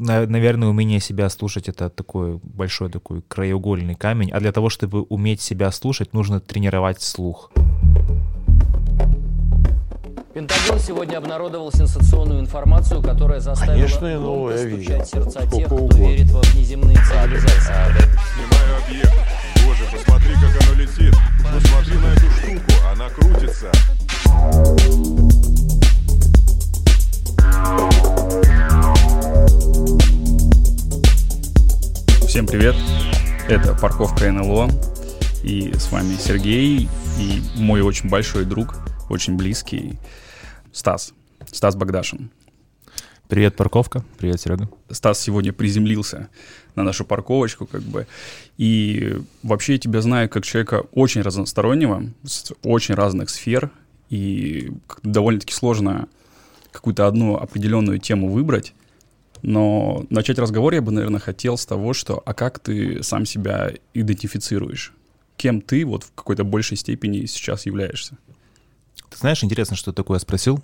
наверное, умение себя слушать — это такой большой такой краеугольный камень, а для того, чтобы уметь себя слушать, нужно тренировать слух. Пентагон сегодня обнародовал сенсационную информацию, которая заставила Конечно, новое стучать сердца Сколько тех, кто угодно. верит во внеземные цивилизации. Снимаю объект. Боже, посмотри, как оно летит. Посмотри на эту штуку, она крутится. Всем привет! Это парковка НЛО. И с вами Сергей и мой очень большой друг, очень близкий Стас. Стас Богдашин. Привет, парковка. Привет, Серега. Стас сегодня приземлился на нашу парковочку, как бы. И вообще я тебя знаю как человека очень разностороннего, с очень разных сфер, и довольно-таки сложно какую-то одну определенную тему выбрать. Но начать разговор я бы, наверное, хотел с того, что а как ты сам себя идентифицируешь? Кем ты вот в какой-то большей степени сейчас являешься? Ты знаешь, интересно, что такое спросил.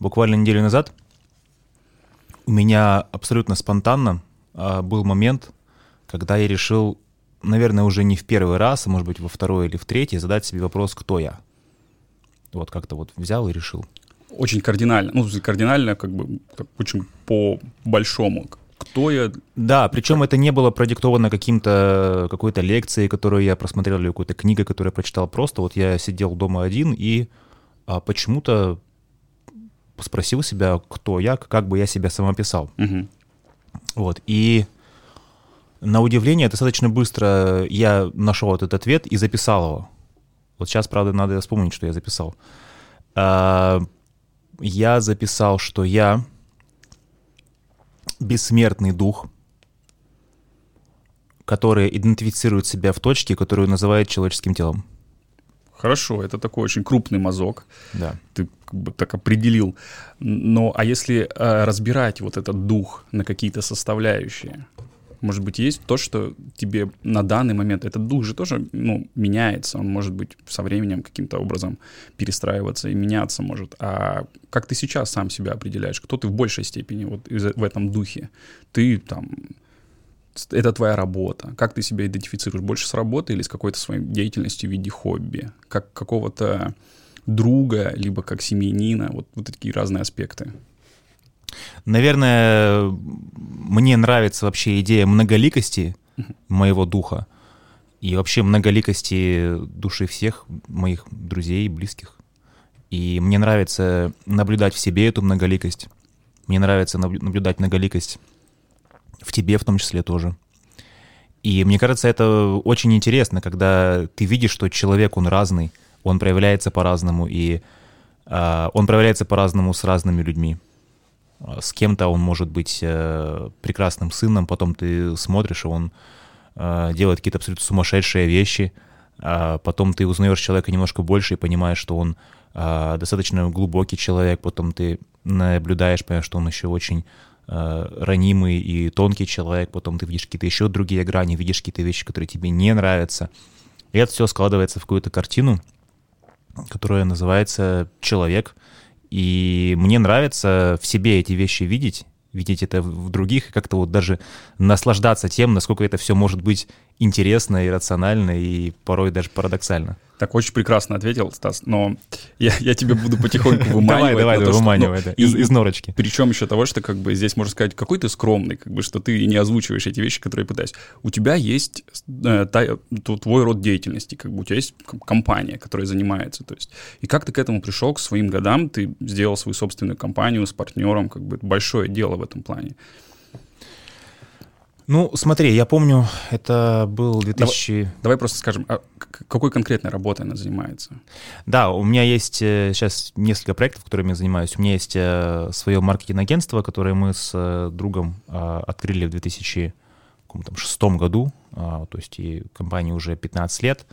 Буквально неделю назад у меня абсолютно спонтанно а, был момент, когда я решил, наверное, уже не в первый раз, а может быть во второй или в третий, задать себе вопрос, кто я. Вот как-то вот взял и решил. Очень кардинально, ну, кардинально, как бы, так очень по-большому. Кто я? Да, причем это не было продиктовано каким-то какой-то лекцией, которую я просмотрел, или какой-то книгой, которую я прочитал. Просто вот я сидел дома один и а, почему-то спросил себя, кто я, как бы я себя сам описал. Мгм. Вот. И на удивление, достаточно быстро я нашел этот ответ и записал его. Вот сейчас, правда, надо вспомнить, что я записал. А, Я записал, что я бессмертный дух, который идентифицирует себя в точке, которую называет человеческим телом. Хорошо, это такой очень крупный мазок. Да. ты как бы так определил. Но а если э, разбирать вот этот дух на какие-то составляющие, может быть, есть то, что тебе на данный момент, этот дух же тоже, ну, меняется, он может быть со временем каким-то образом перестраиваться и меняться может. А как ты сейчас сам себя определяешь? Кто ты в большей степени вот в этом духе? Ты там, это твоя работа. Как ты себя идентифицируешь? Больше с работы или с какой-то своей деятельностью в виде хобби? Как какого-то друга, либо как семьянина? Вот, вот такие разные аспекты. Наверное, мне нравится вообще идея многоликости моего духа и вообще многоликости души всех моих друзей и близких. И мне нравится наблюдать в себе эту многоликость. Мне нравится наблю- наблюдать многоликость в тебе в том числе тоже. И мне кажется, это очень интересно, когда ты видишь, что человек, он разный, он проявляется по-разному, и а, он проявляется по-разному с разными людьми. С кем-то он может быть э, прекрасным сыном, потом ты смотришь, и он э, делает какие-то абсолютно сумасшедшие вещи, а потом ты узнаешь человека немножко больше и понимаешь, что он а, достаточно глубокий человек, потом ты наблюдаешь, понимаешь, что он еще очень э, ранимый и тонкий человек, потом ты видишь какие-то еще другие грани, видишь какие-то вещи, которые тебе не нравятся. И это все складывается в какую-то картину, которая называется «Человек». И мне нравится в себе эти вещи видеть, видеть это в других, и как-то вот даже наслаждаться тем, насколько это все может быть интересно и рационально, и порой даже парадоксально. Так очень прекрасно ответил, Стас, но я, я тебе буду потихоньку выманивать. Давай, давай, что- выманивай, ну, да, из, из норочки. Причем еще того, что как бы здесь можно сказать, какой ты скромный, как бы, что ты не озвучиваешь эти вещи, которые пытаюсь. У тебя есть э, та- твой род деятельности, как бы у тебя есть компания, которая занимается, то есть. И как ты к этому пришел, к своим годам, ты сделал свою собственную компанию с партнером, как бы большое дело в этом плане. Ну, смотри, я помню, это был 2000... Давай просто скажем, а какой конкретной работой она занимается? Да, у меня есть э, сейчас несколько проектов, которыми я занимаюсь. У меня есть э, свое маркетинг-агентство, которое мы с э, другом э, открыли в 2006 году. А, То есть и компании уже 15 лет.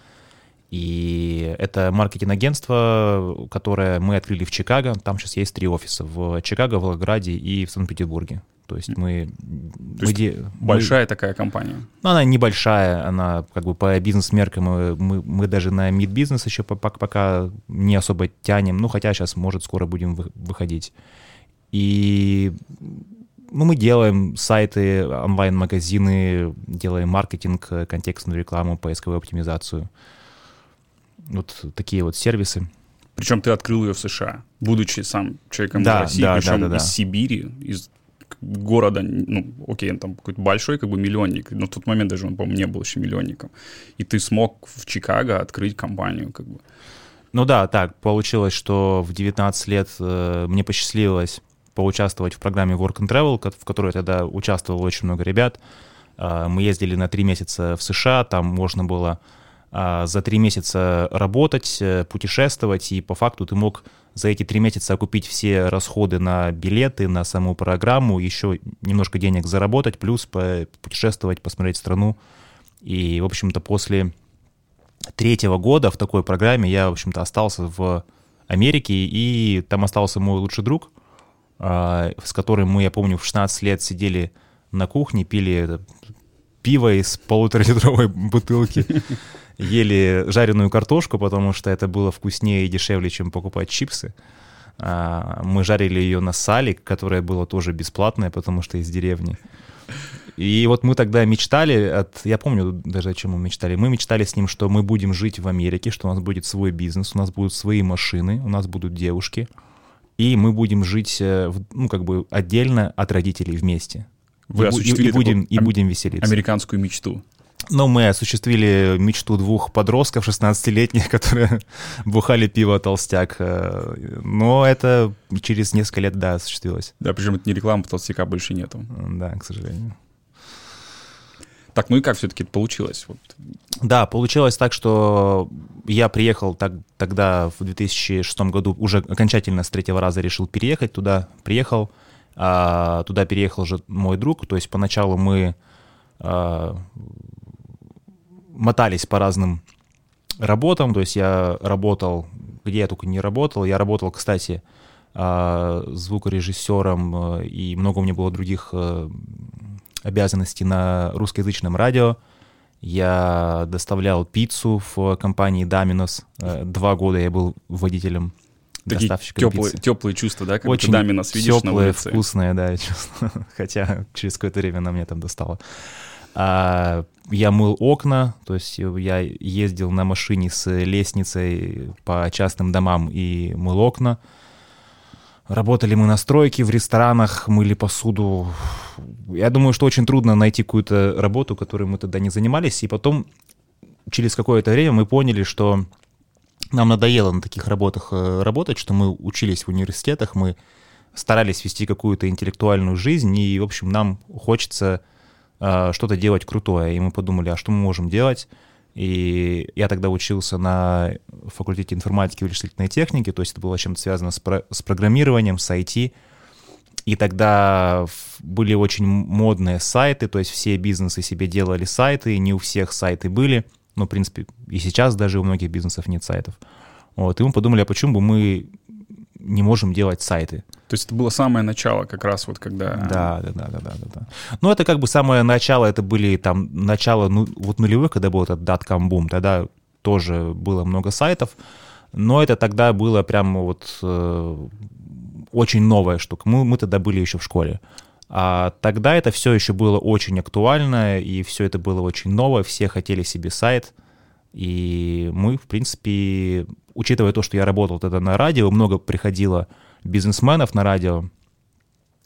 И это маркетинг-агентство, которое мы открыли в Чикаго. Там сейчас есть три офиса. В Чикаго, в Волгограде и в Санкт-Петербурге. То есть мы... мы есть де- мы- Большая такая компания. ну, она небольшая, она как бы по бизнес-меркам, мы, мы, мы даже на мид-бизнес еще по- пока, пока не особо тянем, ну, хотя сейчас, может, скоро будем вы- выходить. И ну, мы делаем сайты, онлайн-магазины, делаем маркетинг, контекстную рекламу, поисковую оптимизацию. Вот такие вот сервисы. Причем ты открыл ее в США, будучи сам человеком Да, из России, да, причем да, да, да. из Сибири, из города, ну, окей, он там какой-то большой, как бы миллионник, но в тот момент даже он, по-моему, не был еще миллионником. И ты смог в Чикаго открыть компанию, как бы. Ну да, так, получилось, что в 19 лет э, мне посчастливилось поучаствовать в программе Work and Travel, в которой тогда участвовало очень много ребят. А, Мы ездили на три месяца в США, там можно было за три месяца работать, э, путешествовать, и по факту ты мог за эти три месяца окупить все расходы на билеты, на саму программу, еще немножко денег заработать, плюс путешествовать, посмотреть страну. И, в общем-то, после третьего года в такой программе я, в общем-то, остался в Америке, и там остался мой лучший друг, а, с которым мы, я помню, в 16 лет сидели на кухне, пили это пиво из полуторалитровой бутылки, ели жареную картошку, потому что это было вкуснее и дешевле, чем покупать чипсы. А, Мы жарили ее на сале, которое было тоже бесплатное, потому что из деревни. И вот мы тогда мечтали, от, я помню даже о чем мы мечтали. Мы мечтали с ним, что мы будем жить в Америке, что у нас будет свой бизнес, у нас будут свои машины, у нас будут девушки, и мы будем жить, э, ну, как бы отдельно от родителей вместе. Вы и, и- и будем, и будем веселиться. Американскую мечту. Но мы осуществили мечту двух подростков 16-летних, которые бухали пиво толстяк. э, Но это через несколько лет, да, осуществилось. Да, причем это не реклама, толстяка больше нету. Да, к сожалению. Так, ну и как все-таки это получилось? Вот. Да, получилось так, что я приехал так, тогда в 2006 году, уже окончательно с третьего раза решил переехать туда, приехал, а, туда переехал же мой друг, то есть поначалу мы а, мотались по разным работам, то есть я работал, где я только не работал, я работал, кстати, а, звукорежиссером, э, и много у меня было других э, обязанностей на русскоязычном радио. Я доставлял пиццу в компании Доминос. Э, Два года я был водителем Такие доставщиком теплые, пиццы. теплые чувства, да? Как Очень Доминос видишь на теплые, улице. вкусные, да, чувство. Хотя через какое-то время она мне там достала. А, я мыл окна, то есть я ездил на машине с лестницей по частным домам и мыл окна. Работали мы на стройке, в ресторанах, мыли посуду. Я думаю, что очень трудно найти какую-то работу, которой мы тогда не занимались. И потом, через какое-то время, мы поняли, что нам надоело на таких работах э, работать, что мы учились в университетах, мы старались вести какую-то интеллектуальную жизнь, и, в общем, нам хочется что-то делать крутое. И мы подумали, а что мы можем делать? И я тогда учился на факультете информатики и вычислительной техники, то есть это было чем-то связано с, про- с программированием, с IT. И тогда были очень модные сайты, то есть все бизнесы себе делали сайты, не у всех сайты были. Ну, в принципе, и сейчас даже у многих бизнесов нет сайтов. Вот, и мы подумали, а почему бы мы не можем делать сайты? То есть это было самое начало, как раз вот когда... Да, да, да, да, да, да, да. Ну, это как бы самое начало, это были там начало ну, вот нулевых, когда был этот dot-com бум, тогда тоже было много сайтов, но это тогда было прям вот э, очень новая штука. Мы, мы тогда были еще в школе. А тогда это все еще было очень актуально, и все это было очень новое, все хотели себе сайт, и мы, в принципе, учитывая то, что я работал тогда на радио, много приходило бизнесменов на радио,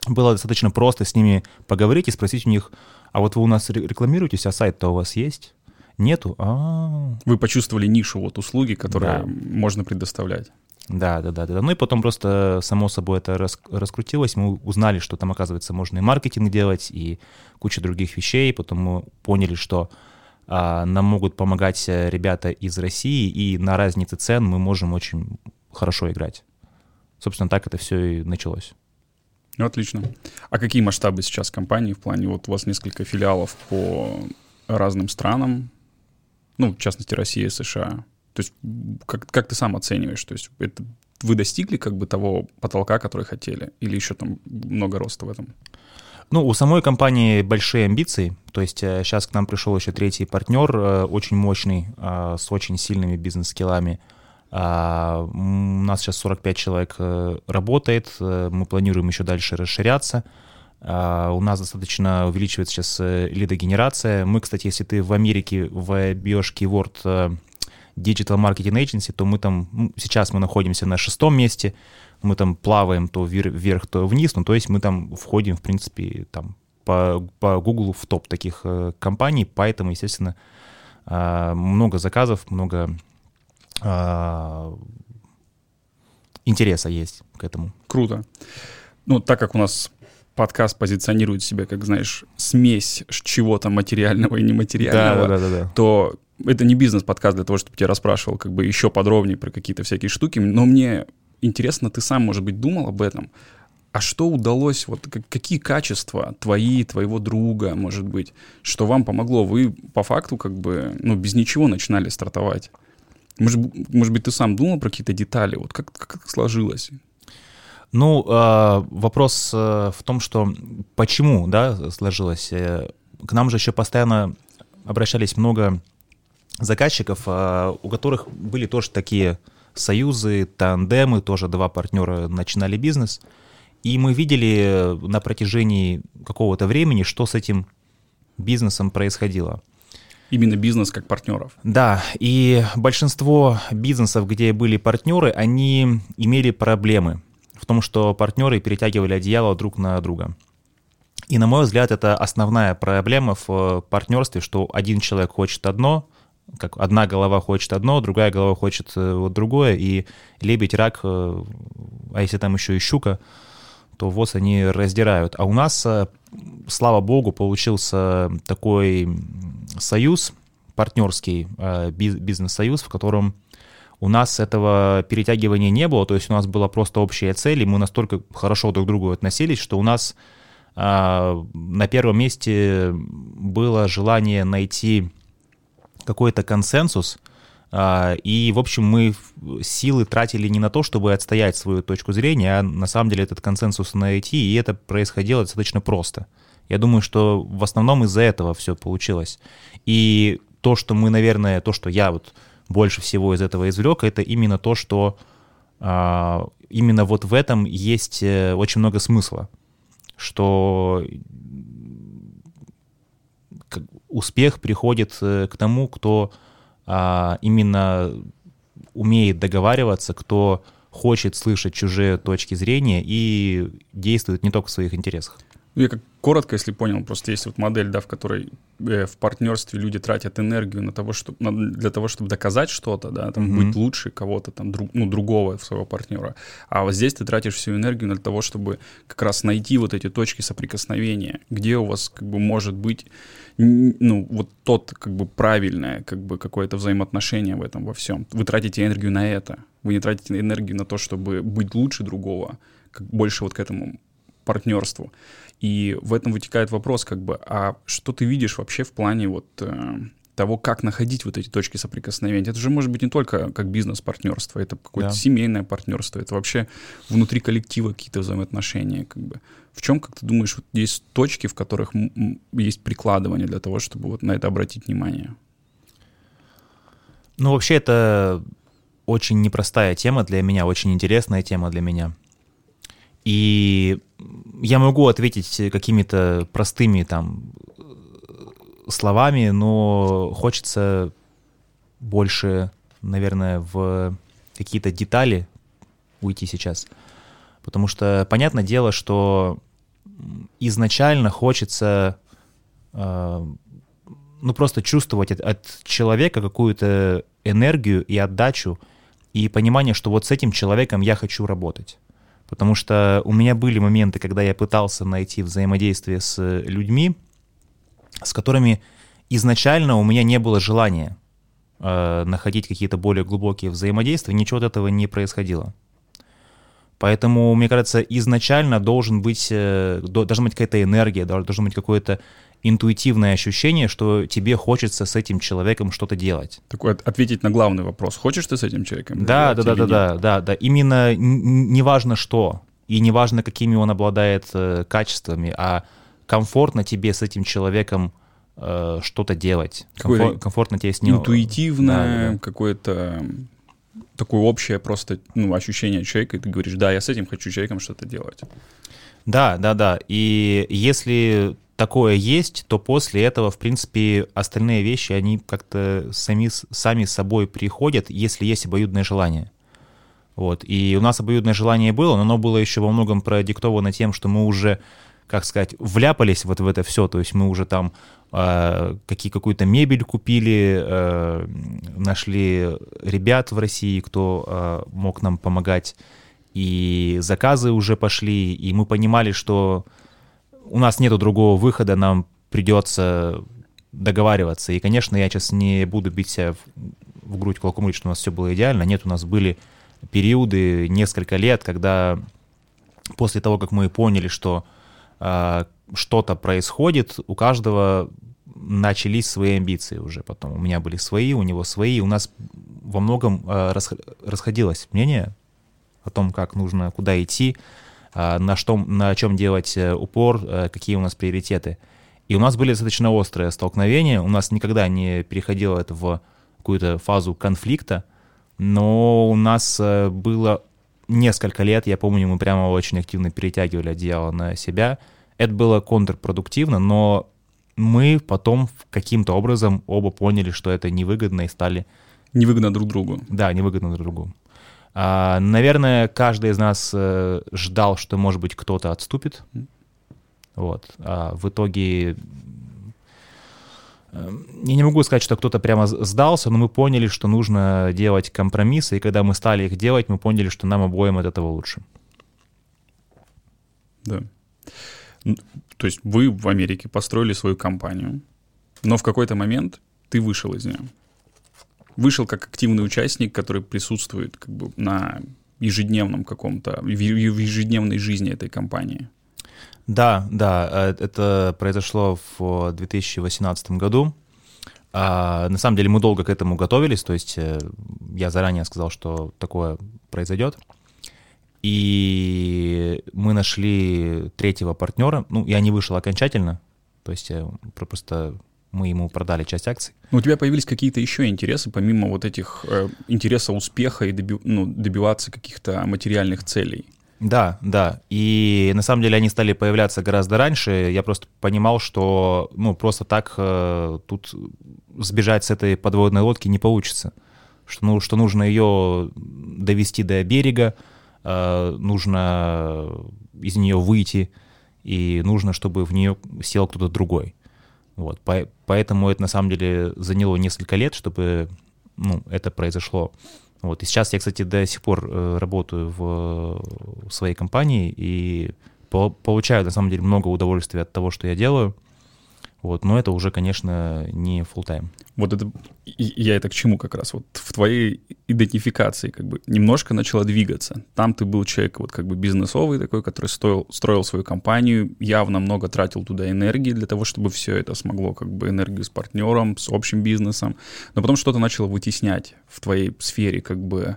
было достаточно просто с ними поговорить и спросить у них, а вот вы у нас ре- рекламируетесь, а сайт-то у вас есть? Нету? А, Вы почувствовали нишу вот услуги, которые Да. можно предоставлять. да, да, да, да. Ну и потом просто само собой это рас- раскрутилось. Мы узнали, что там, оказывается, можно и маркетинг делать, и куча других вещей. Потом мы поняли, что нам могут помогать э, ребята из России, и на разнице цен мы можем очень хорошо играть. Собственно, так это все и началось. Ну, отлично. А какие масштабы сейчас компании в плане, вот у вас несколько филиалов по разным странам, ну, в частности, Россия, США. То есть как, как ты сам оцениваешь? То есть это вы достигли как бы того потолка, который хотели? Или еще там много роста в этом? Ну, у самой компании большие амбиции. То есть сейчас к нам пришел еще третий партнер, э, очень мощный, э, с очень сильными бизнес-скиллами. А, У нас сейчас 45 человек э, работает, э, мы планируем еще дальше расширяться. А, У нас достаточно увеличивается сейчас э, лидогенерация. Мы, кстати, если ты в Америке вбьешь keyword э, Digital Marketing Agency, то мы там, сейчас мы находимся на шестом месте, мы там плаваем то вер- вверх, то вниз, ну, то есть мы там входим, в принципе, там по, по Google в топ таких э, компаний, поэтому, естественно, а, много заказов, много а, интереса есть к этому. Круто. Ну, так как у нас подкаст позиционирует себя, как, знаешь, смесь чего-то материального и нематериального, да, да, да. то это не бизнес-подкаст для того, чтобы тебя расспрашивал как бы еще подробнее про какие-то всякие штуки, но мне интересно, ты сам, может быть, думал об этом, а что удалось, вот как- какие качества твои, твоего друга, может быть, что вам помогло? Вы по факту как бы, ну, без ничего начинали стартовать. Может, может быть, ты сам думал про какие-то детали? Вот как, как сложилось? Ну, э, вопрос э, в том, что почему, да, сложилось. Э, К нам же еще постоянно обращались много заказчиков, э, у которых были тоже такие союзы, тандемы, тоже два партнера начинали бизнес. И мы видели на протяжении какого-то времени, что с этим бизнесом происходило. Именно бизнес как партнеров. Да, и большинство бизнесов, где были партнеры, они имели проблемы в том, что партнеры перетягивали одеяло друг на друга. И, на мой взгляд, это основная проблема в партнерстве, что один человек хочет одно, как одна голова хочет одно, другая голова хочет э, вот другое, и лебедь, рак, э, а если там еще и щука, то вот они раздирают. А у нас, э, слава богу, получился такой союз партнерский, биз- бизнес-союз, в котором у нас этого перетягивания не было, то есть у нас была просто общая цель, и мы настолько хорошо друг к другу относились, что у нас на первом месте было желание найти какой-то консенсус, а, и, в общем, мы силы тратили не на то, чтобы отстоять свою точку зрения, а на самом деле этот консенсус найти, и это происходило достаточно просто. Я думаю, что в основном из-за этого все получилось. И то, что мы, наверное, то, что я вот больше всего из этого извлек, это именно то, что а, именно вот в этом есть э, очень много смысла, что успех приходит э, к тому, кто а, именно умеет договариваться, кто хочет слышать чужие точки зрения и действует не только в своих интересах. Ну, я как коротко, если понял, просто есть вот модель, да, в которой э, в партнерстве люди тратят энергию на того, чтобы, на- для того, чтобы доказать что-то, да, там, Мгм. быть лучше кого-то, там, друг, ну, другого своего партнера. А вот здесь ты тратишь всю энергию для того, чтобы как раз найти вот эти точки соприкосновения, где у вас, как бы, может быть, ну, вот тот, как бы, правильное, как бы, какое-то взаимоотношение в этом во всем. Вы тратите энергию на это. Вы не тратите энергию на то, чтобы быть лучше другого, как больше вот к этому партнерству. И в этом вытекает вопрос, как бы, а что ты видишь вообще в плане вот э, того, как находить вот эти точки соприкосновения? Это же может быть не только как бизнес-партнерство, это какое-то Да. семейное партнерство, это вообще внутри коллектива какие-то взаимоотношения, как бы. В чем, как ты думаешь, вот есть точки, в которых есть прикладывание для того, чтобы вот на это обратить внимание? Ну, вообще, это очень непростая тема для меня, очень интересная тема для меня. И я могу ответить какими-то простыми там э, словами, но хочется больше, наверное, в какие-то детали уйти сейчас. Потому что понятное дело, что изначально хочется э, ну, просто чувствовать от, от человека какую-то энергию и отдачу, и понимание, что вот с этим человеком я хочу работать. Потому что у меня были моменты, когда я пытался найти взаимодействие с людьми, с которыми изначально у меня не было желания э, находить какие-то более глубокие взаимодействия, ничего от этого не происходило. Поэтому, мне кажется, изначально должен быть, э, до- должна быть какая-то энергия, дол- должно быть какое-то интуитивное ощущение, что тебе хочется с этим человеком что-то делать. Такой от- ответить на главный вопрос. Хочешь ты с этим человеком? Да, да, да, да, да, да, да. Именно неважно что, и неважно, какими он обладает э, качествами, а комфортно тебе с этим человеком э, что-то делать. Комфор- комфортно тебе с ним... интуитивное, Да, какое-то такое общее просто ну, ощущение человека, и ты говоришь, да, я с этим хочу человеком что-то делать. Да, да, да. И если такое есть, то после этого, в принципе, остальные вещи, они как-то сами, сами собой приходят, если есть обоюдное желание. Вот. И у нас обоюдное желание было, но оно было еще во многом продиктовано тем, что мы уже, как сказать, вляпались вот в это все. То есть мы уже там э, какие, какую-то мебель купили, э, нашли ребят в России, кто э, мог нам помогать, и заказы уже пошли, и мы понимали, что у нас нету другого выхода, нам придется договариваться. И, конечно, я сейчас не буду бить себя в, в грудь кулаком, говорить, что у нас все было идеально. Нет, у нас были периоды, несколько лет, когда после того, как мы поняли, что э, что-то происходит, у каждого начались свои амбиции уже потом. У меня были свои, у него свои. У нас во многом э, расходилось мнение о том, как нужно, куда идти. А, на, что, на чем делать э, упор, э, какие у нас приоритеты. И у нас были достаточно острые столкновения, у нас никогда не переходило это в какую-то фазу конфликта, но у нас э, было несколько лет, я помню, мы прямо очень активно перетягивали одеяло на себя. Это было контрпродуктивно, но мы потом каким-то образом оба поняли, что это невыгодно и стали... Невыгодно друг другу. Да, невыгодно друг другу. А, наверное, каждый из нас э, ждал, что, может быть, кто-то отступит. Вот. А в итоге э, я не могу сказать, что кто-то прямо сдался, но мы поняли, что нужно делать компромиссы, и когда мы стали их делать, мы поняли, что нам обоим от этого лучше. Да. То есть вы в Америке построили свою компанию, но в какой-то момент ты вышел из нее вышел как активный участник, который присутствует как бы на ежедневном каком-то, в ежедневной жизни этой компании. Да, да, э, это произошло в 2018 году. А, на самом деле мы долго к этому готовились, то есть э, я заранее сказал, что такое произойдет. И мы нашли третьего партнера, ну, я не вышел окончательно, то есть я просто мы ему продали часть акций. Но у тебя появились какие-то еще интересы, помимо вот этих э, интереса успеха и доби, ну, добиваться каких-то материальных целей? Да, да. И на самом деле они стали появляться гораздо раньше. Я просто понимал, что ну просто так э, тут сбежать с этой подводной лодки не получится. Что, ну, что нужно ее довести до берега, э, нужно из нее выйти, и нужно, чтобы в нее сел кто-то другой. Вот, по, поэтому это на самом деле заняло несколько лет, чтобы ну, это произошло. Вот. И сейчас я, кстати, до сих пор э, работаю в, в своей компании и по, получаю на самом деле много удовольствия от того, что я делаю. Вот, но это уже, конечно, не full time. Вот это я это к чему как раз? Вот в твоей идентификации как бы немножко начала двигаться. Там ты был человек вот как бы бизнесовый такой, который стоил, строил свою компанию, явно много тратил туда энергии для того, чтобы все это смогло как бы энергию с партнером, с общим бизнесом. Но потом что-то начало вытеснять в твоей сфере как бы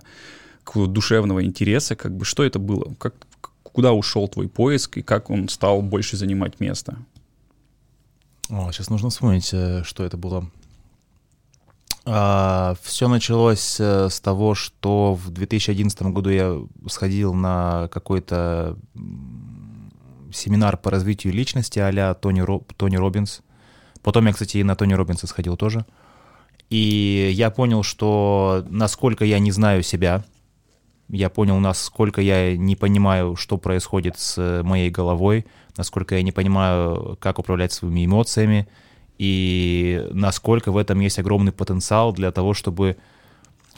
какого-то душевного интереса, как бы что это было? Как, куда ушел твой поиск и как он стал больше занимать место? О, сейчас нужно вспомнить, э, что это было. А, все началось э, с того, что в 2011 году я сходил на какой-то семинар по развитию личности а-ля Тони, Роб, Тони Робинс. Потом я, кстати, и на Тони Робинса сходил тоже. И я понял, что насколько я не знаю себя, я понял, насколько я не понимаю, что происходит с моей головой, насколько я не понимаю, как управлять своими эмоциями, и насколько в этом есть огромный потенциал для того, чтобы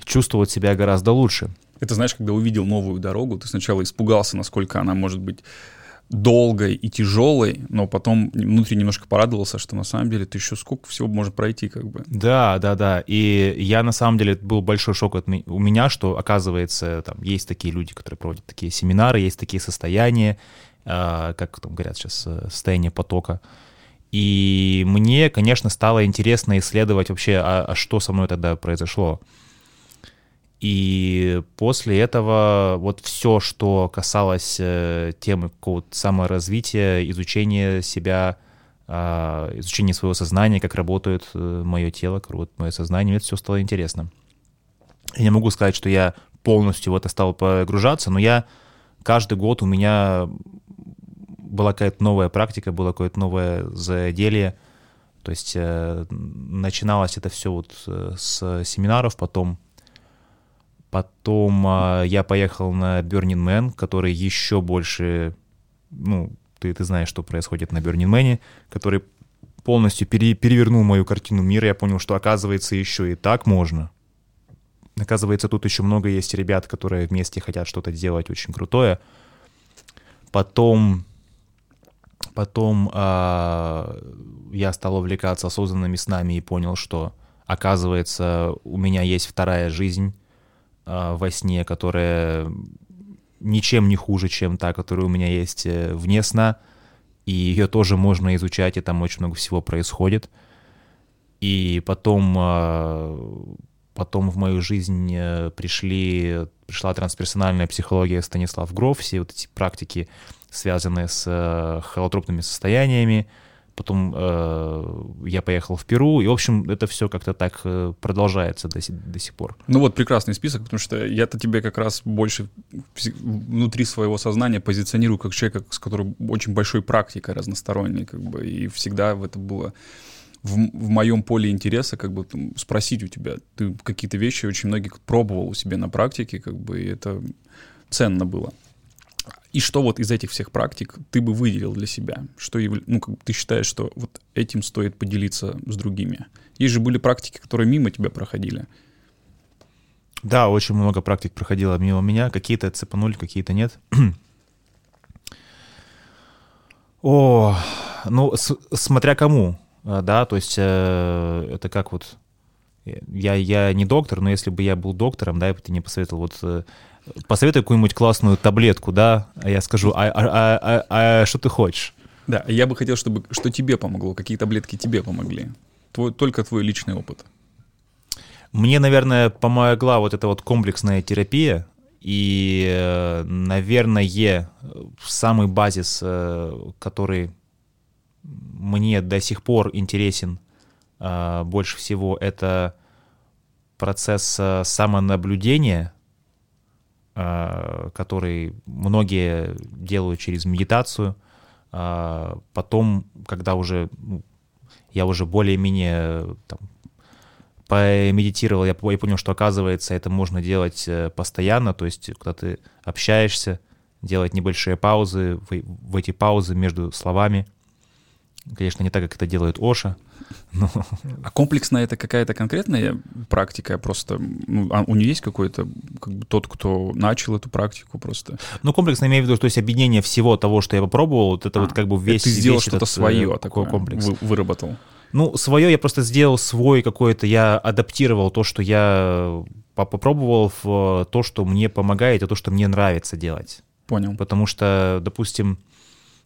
чувствовать себя гораздо лучше. Это знаешь, когда увидел новую дорогу, ты сначала испугался, насколько она может быть долгой и тяжелой, но потом внутри немножко порадовался, что на самом деле ты еще сколько всего может пройти, как бы. Да, да, да. И я на самом деле был большой шок от у меня, что оказывается там есть такие люди, которые проводят такие семинары, есть такие состояния, как там говорят сейчас, э, состояние потока. И мне, конечно, стало интересно исследовать вообще, а, а что со мной тогда произошло. И после этого вот все, что касалось э, темы какого-то саморазвития, изучения себя, э, изучения своего сознания, как работает э, мое тело, как работает мое сознание, это все стало интересно. Я не могу сказать, что я полностью в это стал погружаться, но я каждый год у меня была какая-то новая практика, было какое-то новое заделие. То есть э, начиналось это все вот э, с семинаров, потом, потом э, я поехал на Burning Man, который еще больше, ну, ты, ты знаешь, что происходит на Burning Man, который полностью пере, перевернул мою картину мира. Я понял, что оказывается еще и так можно. Оказывается, тут еще много есть ребят, которые вместе хотят что-то делать очень крутое. Потом, потом э, я стал увлекаться осознанными снами и понял, что, оказывается, у меня есть вторая жизнь э, во сне, которая ничем не хуже, чем та, которая у меня есть э, вне сна. И ее тоже можно изучать, и там очень много всего происходит. И потом э, Потом в мою жизнь э, пришли, пришла трансперсональная психология Станислав Гров, все вот эти практики, связанные с э, холотропными состояниями. Потом э, я поехал в Перу, и, в общем, это все как-то так э, продолжается до, до сих пор. Ну вот прекрасный список, потому что я-то тебе как раз больше внутри своего сознания позиционирую как человека, с которым очень большой практикой разносторонней, как бы, и всегда это было в, в моем поле интереса как бы там, спросить у тебя. Ты какие-то вещи очень многих пробовал у себя на практике, как бы, и это ценно было. И что вот из этих всех практик ты бы выделил для себя? Что ну, как ты считаешь, что вот этим стоит поделиться с другими? Есть же были практики, которые мимо тебя проходили. Да, очень много практик проходило мимо меня. Какие-то цепанули, какие-то нет. О, ну, с, смотря кому. А, да, то есть э, это как вот я, я не доктор, но если бы я был доктором, да, я бы тебе не посоветовал, вот э, посоветуй какую-нибудь классную таблетку, да, а я скажу, а, а, а, а, а что ты хочешь? Да, я бы хотел, чтобы что тебе помогло, какие таблетки тебе помогли, твой, только твой личный опыт. Мне, наверное, помогла вот эта вот комплексная терапия, и, э, наверное, самый базис, который мне до сих пор интересен э, больше всего, это процесс э, самонаблюдения, э, который многие делают через медитацию. Э, потом, когда уже ну, я уже более-менее там, помедитировал, я, я понял, что оказывается это можно делать э, постоянно, то есть когда ты общаешься, делать небольшие паузы, в, в эти паузы между словами — Конечно, не так, как это делает Оша. Но... А комплексная это какая-то конкретная практика? Просто ну, а у нее есть какой-то как бы тот, кто начал эту практику просто? Ну, комплексно имею в виду, то есть объединение всего того, что я попробовал, вот это а, вот как бы весь... Ты сделал весь что-то свое, такое комплекс. Вы, выработал. Ну, свое я просто сделал свой какой-то, я адаптировал то, что я попробовал в то, что мне помогает, и то, что мне нравится делать. Понял. Потому что, допустим,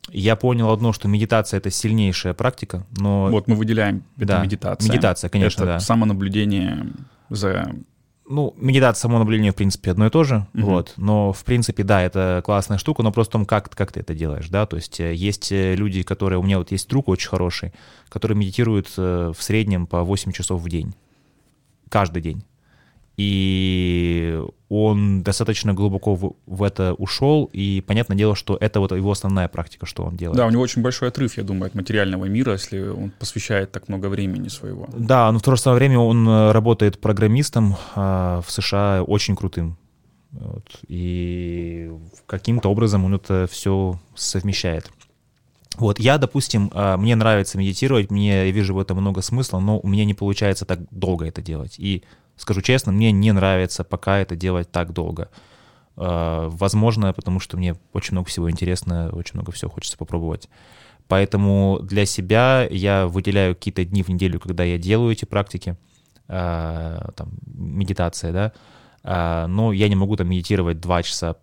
я понял одно, что медитация — это сильнейшая практика, но... Вот мы выделяем, это да, медитация. Медитация, конечно, это да. самонаблюдение за... Ну, медитация, самонаблюдение, в принципе, одно и то же, угу. вот, но, в принципе, да, это классная штука, но просто в том, как, как ты это делаешь, да, то есть э, есть э, люди, которые... У меня вот есть друг очень хороший, который медитирует э, в среднем по 8 часов в день, каждый день и он достаточно глубоко в, в это ушел, и понятное дело, что это вот его основная практика, что он делает. Да, у него очень большой отрыв, я думаю, от материального мира, если он посвящает так много времени своего. Да, но в то же самое время он э, работает программистом э, в США очень крутым. Вот, и каким-то образом он это все совмещает. Вот, я, допустим, э, мне нравится медитировать, мне я вижу в этом много смысла, но у меня не получается так долго это делать. И Скажу честно, мне не нравится пока это делать так долго. А, возможно, потому что мне очень много всего интересно, очень много всего хочется попробовать. Поэтому для себя я выделяю какие-то дни в неделю, когда я делаю эти практики, а, там, медитация, да, а, но я не могу там медитировать два часа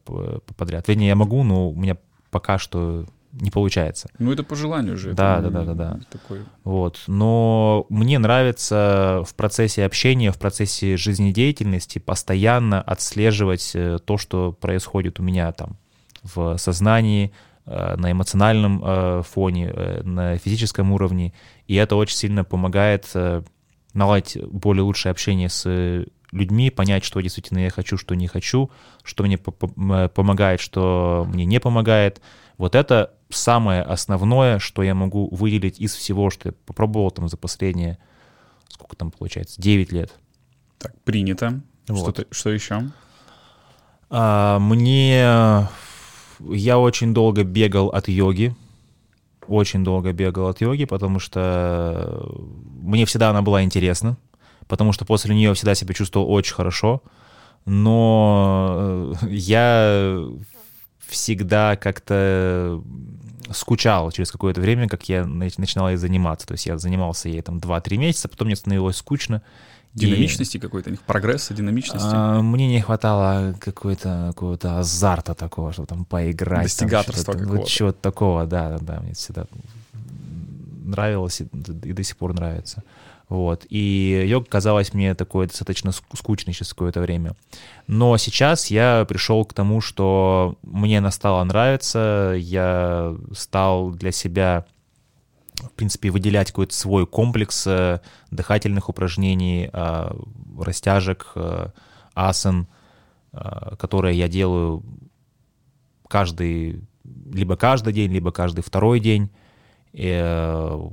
подряд. Вернее, я могу, но у меня пока что не получается. Ну, это по желанию же. Да, да, да, да, да. Такой... Вот. Но мне нравится в процессе общения, в процессе жизнедеятельности постоянно отслеживать э, то, что происходит у меня там в сознании, э, на эмоциональном э, фоне, на физическом уровне. И это очень сильно помогает наладить более лучшее общение с людьми, понять, что действительно я хочу, что не хочу, что мне помогает, что мне не помогает. Вот это самое основное, что я могу выделить из всего, что я попробовал там за последние, сколько там получается, 9 лет. Так, принято. Вот. Что, ты- что еще? А, мне... Я очень долго бегал от йоги. Очень долго бегал от йоги, потому что мне всегда она была интересна. Потому что после нее всегда себя чувствовал очень хорошо. Но э, я всегда как-то скучал через какое-то время, как я нач- начинал ей заниматься. То есть я занимался ей там 2-3 месяца, потом мне становилось скучно. И- Динамичности какой-то, у них прогресса, динамичности. а, мне не хватало какой-то какого-то азарта такого, чтобы там поиграть. там Достигаторства что-то, какого-то. Вот чего-то такого, да, да, да, мне всегда нравилось и, и до сих пор нравится. Вот. И йога казалась мне такой достаточно ск- скучной через какое-то время. Но сейчас я пришел к тому, что мне она стала нравиться, я стал для себя в принципе, выделять какой-то свой комплекс э, дыхательных упражнений, э, растяжек, э, асан, которые я делаю каждый, либо каждый день, либо каждый второй день. И, э,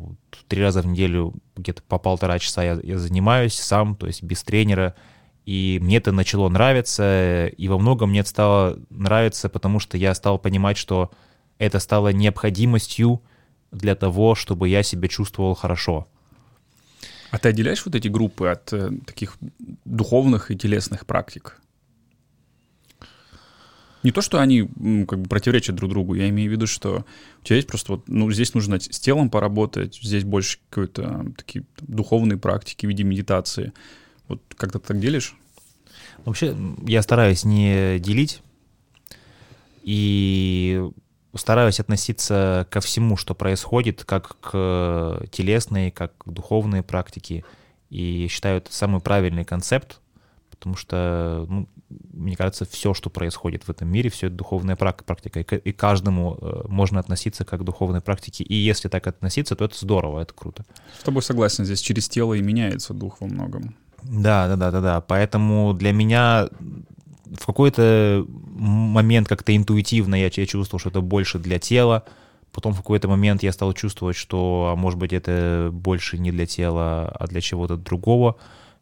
три раза в неделю, где-то по полтора часа я, я занимаюсь сам, то есть без тренера. И мне это начало нравиться, и во многом мне это стало нравиться, потому что я стал понимать, что это стало необходимостью для того, чтобы я себя чувствовал хорошо. А ты отделяешь вот эти группы от э, таких духовных и телесных практик? Не то, что они как бы противоречат друг другу, я имею в виду, что у тебя есть просто вот, ну, здесь нужно с телом поработать, здесь больше какие-то м, такие там, духовные практики в виде медитации. Вот как ты так делишь? Вообще, я стараюсь не делить и стараюсь относиться ко всему, что происходит, как к телесной, как к духовной практике. И считаю, это самый правильный концепт, потому что, ну, мне кажется, все, что происходит в этом мире, все это духовная прак- практика, и каждому э, можно относиться как к духовной практике. И если так относиться, то это здорово, это круто. С тобой согласен, здесь через тело и меняется дух во многом. Да, да, да, да, да. Поэтому для меня в какой-то момент как-то интуитивно я, я чувствовал, что это больше для тела. Потом в какой-то момент я стал чувствовать, что, а может быть, это больше не для тела, а для чего-то другого.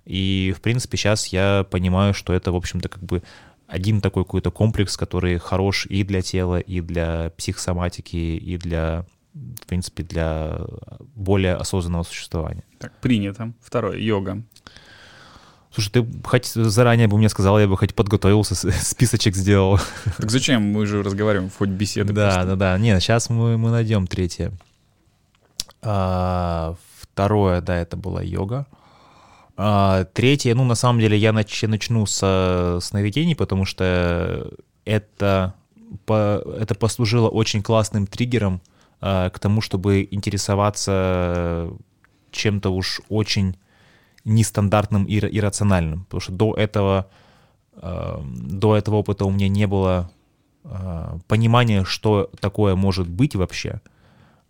И, в принципе, сейчас я понимаю, что это, в общем-то, как бы один такой какой-то комплекс, который хорош и для тела, и для психосоматики, и для, в принципе, для более осознанного существования. Так, принято. Второе, йога. Слушай, ты хоть заранее бы мне сказал, я бы хоть подготовился, списочек сделал. Так зачем? Мы же разговариваем в ходе беседы. Да, просто. да, да. Не, сейчас мы, мы найдем третье. А, второе, да, это была йога. А, третье, ну, на самом деле, я нач- начну со сновидений, потому что это, по- это послужило очень классным триггером а, к тому, чтобы интересоваться чем-то уж очень нестандартным и ра- иррациональным. Потому что до этого, э, до этого опыта у меня не было э, понимания, что такое может быть вообще.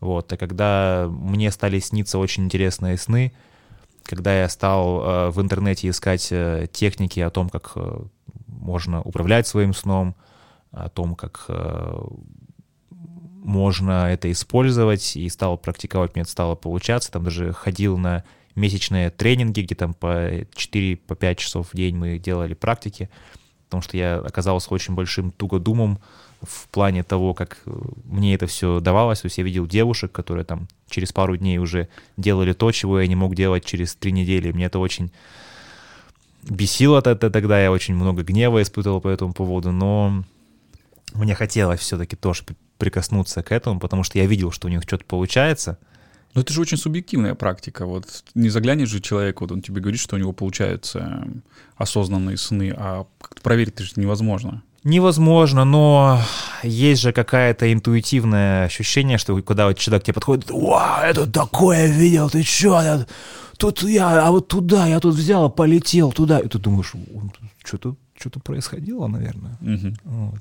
Вот. А когда мне стали сниться очень интересные сны, когда я стал э, в интернете искать э, техники о том, как э, можно управлять своим сном, о том, как можно это использовать, и стал практиковать, мне это стало получаться. Там даже ходил на месячные тренинги, где там по 4-5 по часов в день мы делали практики, потому что я оказался очень большим тугодумом в плане того, как э, мне это все давалось. То есть я видел девушек, которые там через пару дней уже делали то, чего я не мог делать через три недели. Мне это очень бесило т- тогда, я очень много гнева испытывал по этому поводу, но мне хотелось все-таки тоже при- прикоснуться к этому, потому что я видел, что у них что-то получается. Но это же очень субъективная практика. Вот не заглянешь же человек, вот он тебе говорит, что у него получаются эм, осознанные сны, а проверить это же невозможно. Невозможно, но есть же какое-то интуитивное ощущение, что когда вот человек к тебе подходит, «Вау, я тут такое видел, ты чё? Я- Тут я, а вот туда, я тут взял, полетел туда». И ты думаешь, что-то что происходило, наверное. Мгм. Вот.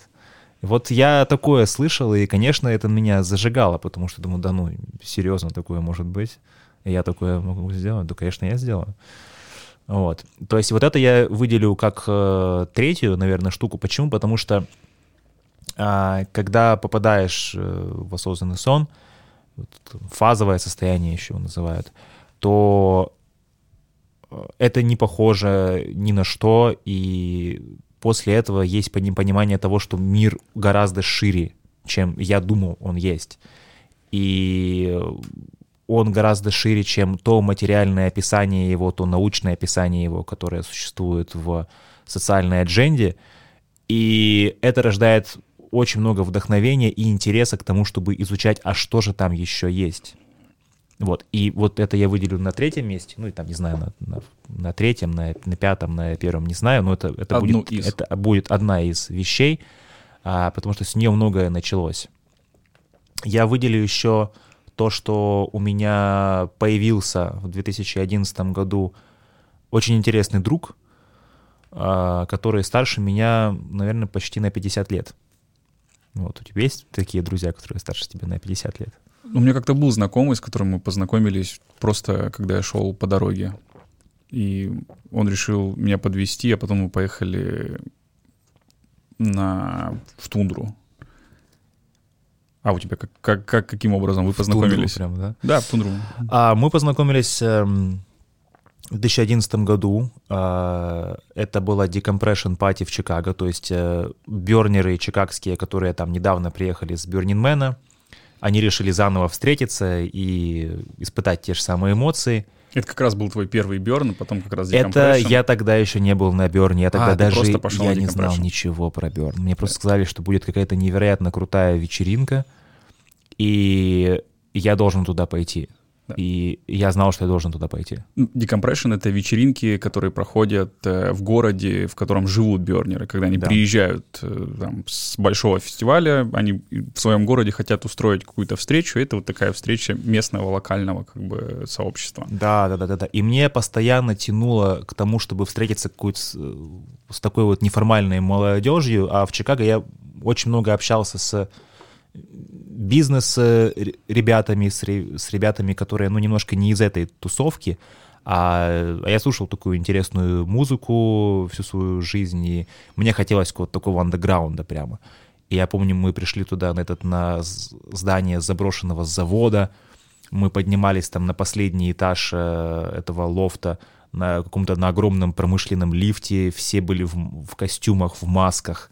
Вот я такое слышал, и, конечно, это меня зажигало, потому что думаю, да ну, серьезно такое может быть. И я такое могу сделать? Да, конечно, я сделаю. Вот. То есть вот это я выделю как э, третью, наверное, штуку. Почему? Потому что А, когда попадаешь э, в осознанный сон, вот, фазовое состояние еще его называют, то э, это не похоже ни на что, и после этого есть пони- понимание того, что мир гораздо шире, чем я думал он есть. И он гораздо шире, чем то материальное описание его, то научное описание его, которое существует в социальной адженде. И это рождает очень много вдохновения и интереса к тому, чтобы изучать, а что же там еще есть. Вот, и вот это я выделю на третьем месте, ну и там, не знаю, на, на, на третьем, на, на пятом, на первом, не знаю, но это, это, Одну будет, из. это будет одна из вещей, а, потому что с нее многое началось. Я выделю еще то, что у меня появился в 2011 году очень интересный друг, а, который старше меня, наверное, почти на 50 лет. Вот, у тебя есть такие друзья, которые старше тебя на 50 лет? У меня как-то был знакомый, с которым мы познакомились просто, когда я шел по дороге. И он решил меня подвести, а потом мы поехали на, в тундру. А у тебя как, как, как- каким образом вы познакомились? Прям, да? Да, в тундру. А, мы познакомились эм, в 2011 году. А, это была Decompression Party в Чикаго, то есть э, бернеры чикагские, которые там недавно приехали с Бернинмена, они решили заново встретиться и испытать те же самые эмоции. Это как раз был твой первый берн, потом как раз Это я тогда еще не был на Берне, я тогда ты даже я не знал ничего про Берн. Мне просто сказали, что будет какая-то невероятно крутая вечеринка, и я должен туда пойти. Да. И я знал, что я должен туда пойти. Decompression — это вечеринки, которые проходят э, в городе, в котором живут бернеры. Когда они Да. приезжают э, там, с большого фестиваля, они в своем городе хотят устроить какую-то встречу. Это вот такая встреча местного, локального как бы сообщества. Да, да, да, да, да. И мне постоянно тянуло к тому, чтобы встретиться с, э, с такой вот неформальной молодежью. А в Чикаго я очень много общался с бизнес-ребятами, с, ре- с ребятами, которые, ну, немножко не из этой тусовки, а, а я слушал такую интересную музыку всю свою жизнь, и мне хотелось вот такого андеграунда прямо. И я помню, мы пришли туда, на, этот, на здание заброшенного завода, мы поднимались там на последний этаж э, этого лофта на каком-то на огромном промышленном лифте, все были в, в костюмах, в масках.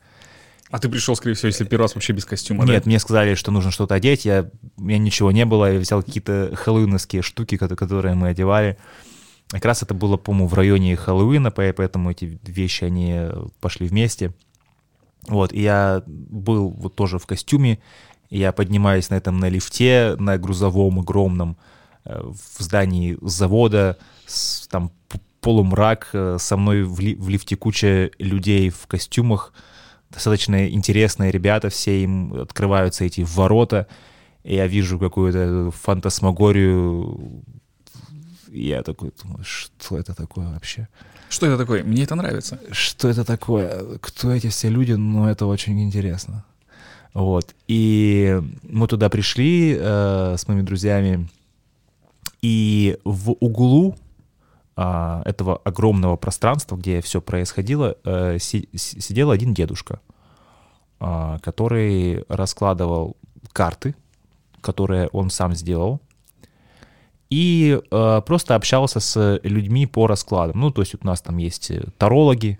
А ты пришел, скорее всего, если первый раз вообще без костюма, да? Нет, мне сказали, что нужно что-то одеть, я, у меня ничего не было, я взял какие-то хэллоуиновские штуки, ко- которые мы одевали. Как раз это было, по-моему, в районе Хэллоуина, по- поэтому эти вещи, они пошли вместе. Вот, и я был вот тоже в костюме, я поднимаюсь на этом на лифте, на грузовом огромном, э, в здании завода, с- там полумрак, э, со мной в, ли- в лифте куча людей в костюмах, достаточно интересные ребята, все им открываются эти ворота, и я вижу какую-то фантасмагорию, и я такой думаю, что это такое вообще? Что это такое? Мне это нравится. что это такое, кто эти все люди, ну, это очень интересно. Вот. И мы туда пришли э, с моими друзьями, и в углу этого огромного пространства, где все происходило, э, си- си- сидел один дедушка, а, который раскладывал карты, которые он сам сделал, и э, просто общался с людьми по раскладам. Ну, то есть вот у нас там есть э, тарологи,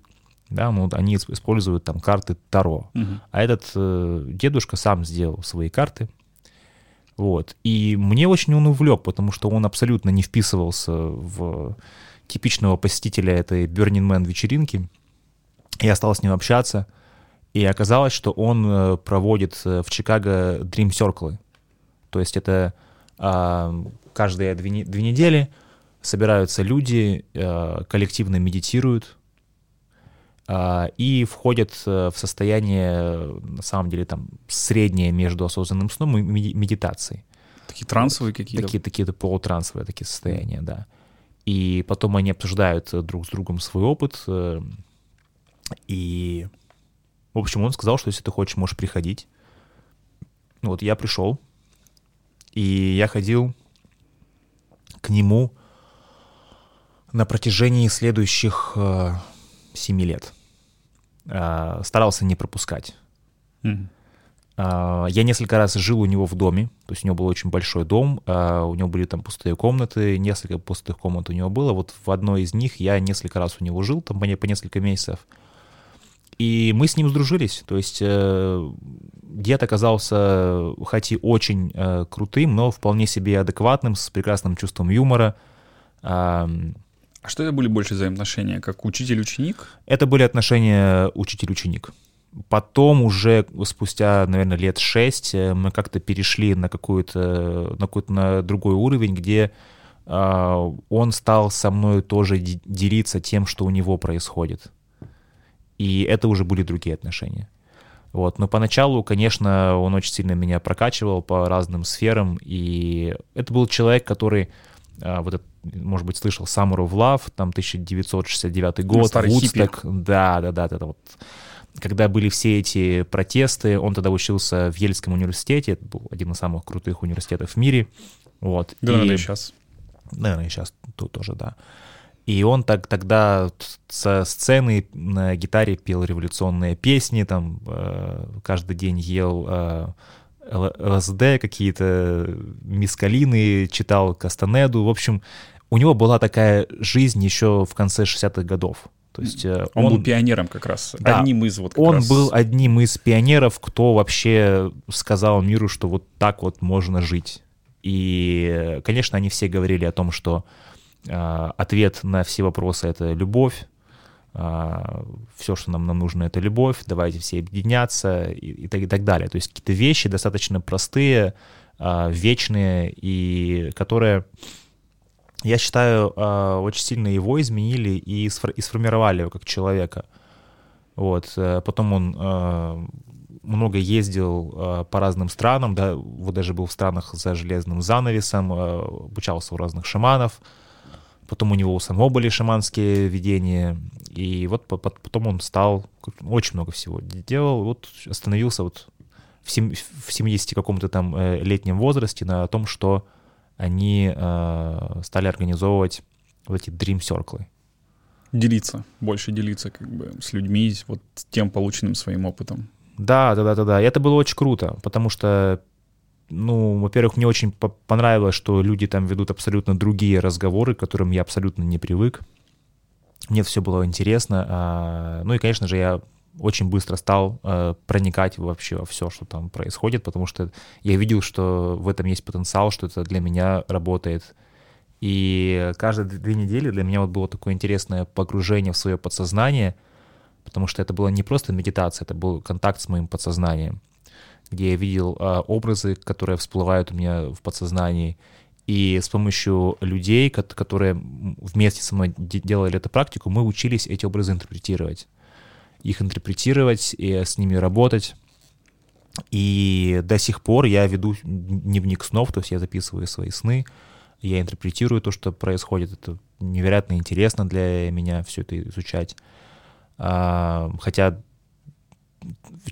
да, ну, они ис- используют там карты Таро. Мгм. А этот э, дедушка сам сделал свои карты. Вот. И мне очень он увлек, потому что он абсолютно не вписывался в типичного посетителя этой Burning Man вечеринки. Я стал с ним общаться, и оказалось, что он э, проводит э, в Чикаго Dream Circle. То есть это а, каждые две, две недели собираются люди, э, коллективно медитируют, а, и входят э, в состояние, на самом деле, там, среднее между осознанным сном и меди- медитацией. Такие трансовые какие-то. Такие, такие полутрансовые такие состояния, да. И потом они обсуждают э, друг с другом свой опыт. э, И, в общем, он сказал, что если ты хочешь, можешь приходить. Ну Вот я пришел, и я ходил к нему на протяжении следующих семи лет. Э, Старался не пропускать. А, Я несколько раз жил у него в доме, то есть у него был очень большой дом, а, у него были там пустые комнаты, несколько пустых комнат у него было. Вот в одной из них я несколько раз у него жил, там по не- по несколько месяцев. И мы с ним сдружились. То есть э, дед оказался, хоть и очень э, крутым, но вполне себе адекватным, с прекрасным чувством юмора. А что это были больше взаимоотношения, как учитель-ученик? Это были отношения учитель-ученик. Потом уже спустя, наверное, лет шесть э, мы как-то перешли на какую-то на какой-то на другой уровень, где а, он стал со мной тоже де- делиться тем, что у него происходит. И это уже были другие отношения. Вот. Но поначалу, конечно, он очень сильно меня прокачивал по разным сферам, и это был человек, который, вот этот, может быть, слышал Summer of Love, там 1969 год, хиппи. Вудсток, да, да, да, это вот когда были все эти протесты, он тогда учился в Ельском университете, это был один из самых крутых университетов в мире, вот. Да, и- наверное, сейчас. Наверное, сейчас тут тоже, да. И он так тогда со сцены на гитаре пел революционные песни, там э, каждый день ел э, ЛСД, какие-то мискалины, читал Кастанеду. В общем, у него была такая жизнь еще в конце 60-х годов. То есть э, Он, был пионером как раз, Да. одним из вот как он раз- был одним из пионеров, кто вообще сказал миру, что вот так вот можно жить. И, э, конечно, они все говорили о том, что э, ответ на все вопросы — это любовь, все, что нам, нам нужно, это любовь, давайте все объединяться и, и так, и так далее. То есть какие-то вещи достаточно простые, а, вечные, и которые, я считаю, а, очень сильно его изменили и, сфор- и сформировали его как человека. Вот. э, Потом он э, много ездил э, по разным странам, да, вот даже был в странах за железным занавесом, обучался у разных шаманов. Потом у него у самого были шаманские видения. И вот по- по- потом он стал, очень много всего делал, вот остановился вот в 70 каком-то там э, летнем возрасте на том, что они э, стали организовывать вот эти Dream Circle. делиться, больше делиться как бы с людьми, вот тем полученным своим опытом. Да, да, да, да, да. И это было очень круто, потому что, ну, во-первых, мне очень по- понравилось, что люди там ведут абсолютно другие разговоры, к которым я абсолютно не привык. Мне все было интересно. а, Ну и, конечно же, я очень быстро стал э, проникать вообще во все, что там происходит, потому что я видел, что в этом есть потенциал, что это для меня работает. И каждые две недели для меня вот было такое интересное погружение в свое подсознание, потому что это была не просто медитация, это был контакт с моим подсознанием, где я видел а, образы, которые всплывают у меня в подсознании, и с помощью людей, кот- которые вместе со мной де- делали эту практику, мы учились эти образы интерпретировать. Их интерпретировать и с ними работать. И до сих пор я веду дневник снов, то есть я записываю свои сны, я интерпретирую то, что происходит. Это невероятно интересно для меня все это изучать. А, Хотя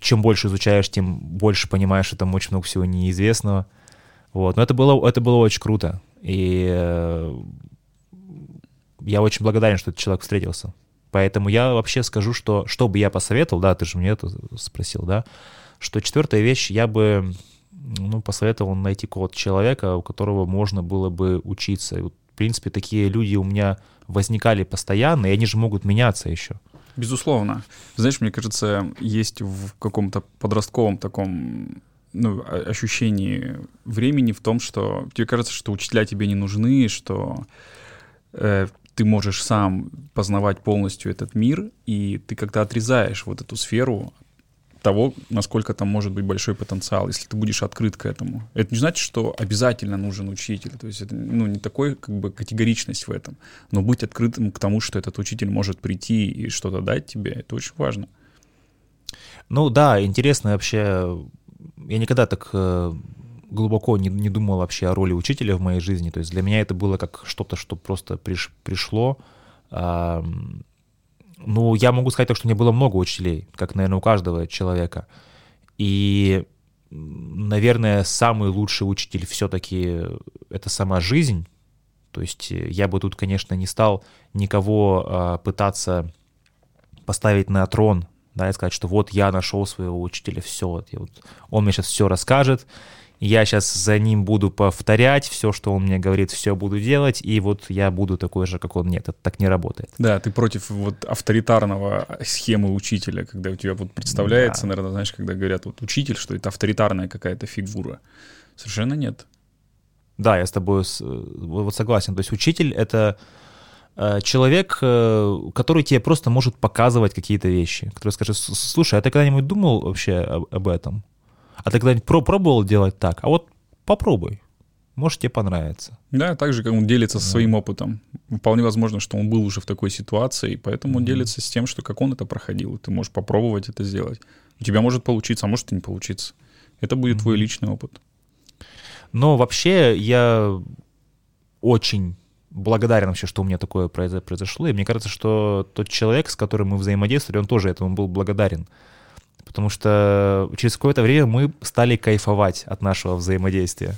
чем больше изучаешь, тем больше понимаешь, что там очень много всего неизвестного. Вот. Но это было, это было очень круто. И э, я очень благодарен, что этот человек встретился. Поэтому я вообще скажу, что что бы я посоветовал, да, ты же мне это спросил, да, что четвертая вещь, я бы ну, посоветовал найти какого-то человека, у которого можно было бы учиться. И вот, в принципе, такие люди у меня возникали постоянно, и они же могут меняться еще. Безусловно. Знаешь, мне кажется, есть в каком-то подростковом таком ну, ощущении времени в том, что тебе кажется, что учителя тебе не нужны, что э, ты можешь сам познавать полностью этот мир, и ты как-то отрезаешь вот эту сферу того, насколько там может быть большой потенциал, если ты будешь открыт к этому. Это не значит, что обязательно нужен учитель. То есть это ну, не такой как бы категоричность в этом. Но быть открытым к тому, что этот учитель может прийти и что-то дать тебе, это очень важно. Ну да, интересно вообще. Я никогда так э, глубоко не, не думал вообще о роли учителя в моей жизни. То есть для меня это было как что-то, что просто приш- пришло. Ну, я могу сказать так, что у меня было много учителей, как, наверное, у каждого человека. И, наверное, самый лучший учитель все-таки это сама жизнь. То есть э, я бы тут, конечно, не стал никого а, пытаться поставить на трон да, и сказать, что вот я нашел своего учителя, все, вот, вот, он мне сейчас все расскажет, я сейчас за ним буду повторять, все, что он мне говорит, все буду делать, и вот я буду такой же, как он. Нет, это так не работает. Да, ты против вот авторитарного схемы учителя, когда у тебя вот представляется, Да. наверное, знаешь, когда говорят вот учитель, что это авторитарная какая-то фигура. Совершенно нет. Да, я с тобой с- вот согласен. То есть учитель — это э, человек, э, который тебе просто может показывать какие-то вещи, который скажет, «С- слушай, а ты когда-нибудь думал вообще об, об этом? А ты когда-нибудь про- пробовал делать так? А вот попробуй, может тебе понравится. Да, так же, как он делится своим опытом. Вполне возможно, что он был уже в такой ситуации, и поэтому он делится с тем, что как он это проходил. и Ты можешь попробовать это сделать. У тебя может получиться, а может и не получиться. Это будет твой личный опыт. Но вообще я очень благодарен вообще, что у меня такое произо- произошло. И мне кажется, что тот человек, с которым мы взаимодействовали, он тоже этому был благодарен. Потому что через какое-то время мы стали кайфовать от нашего взаимодействия.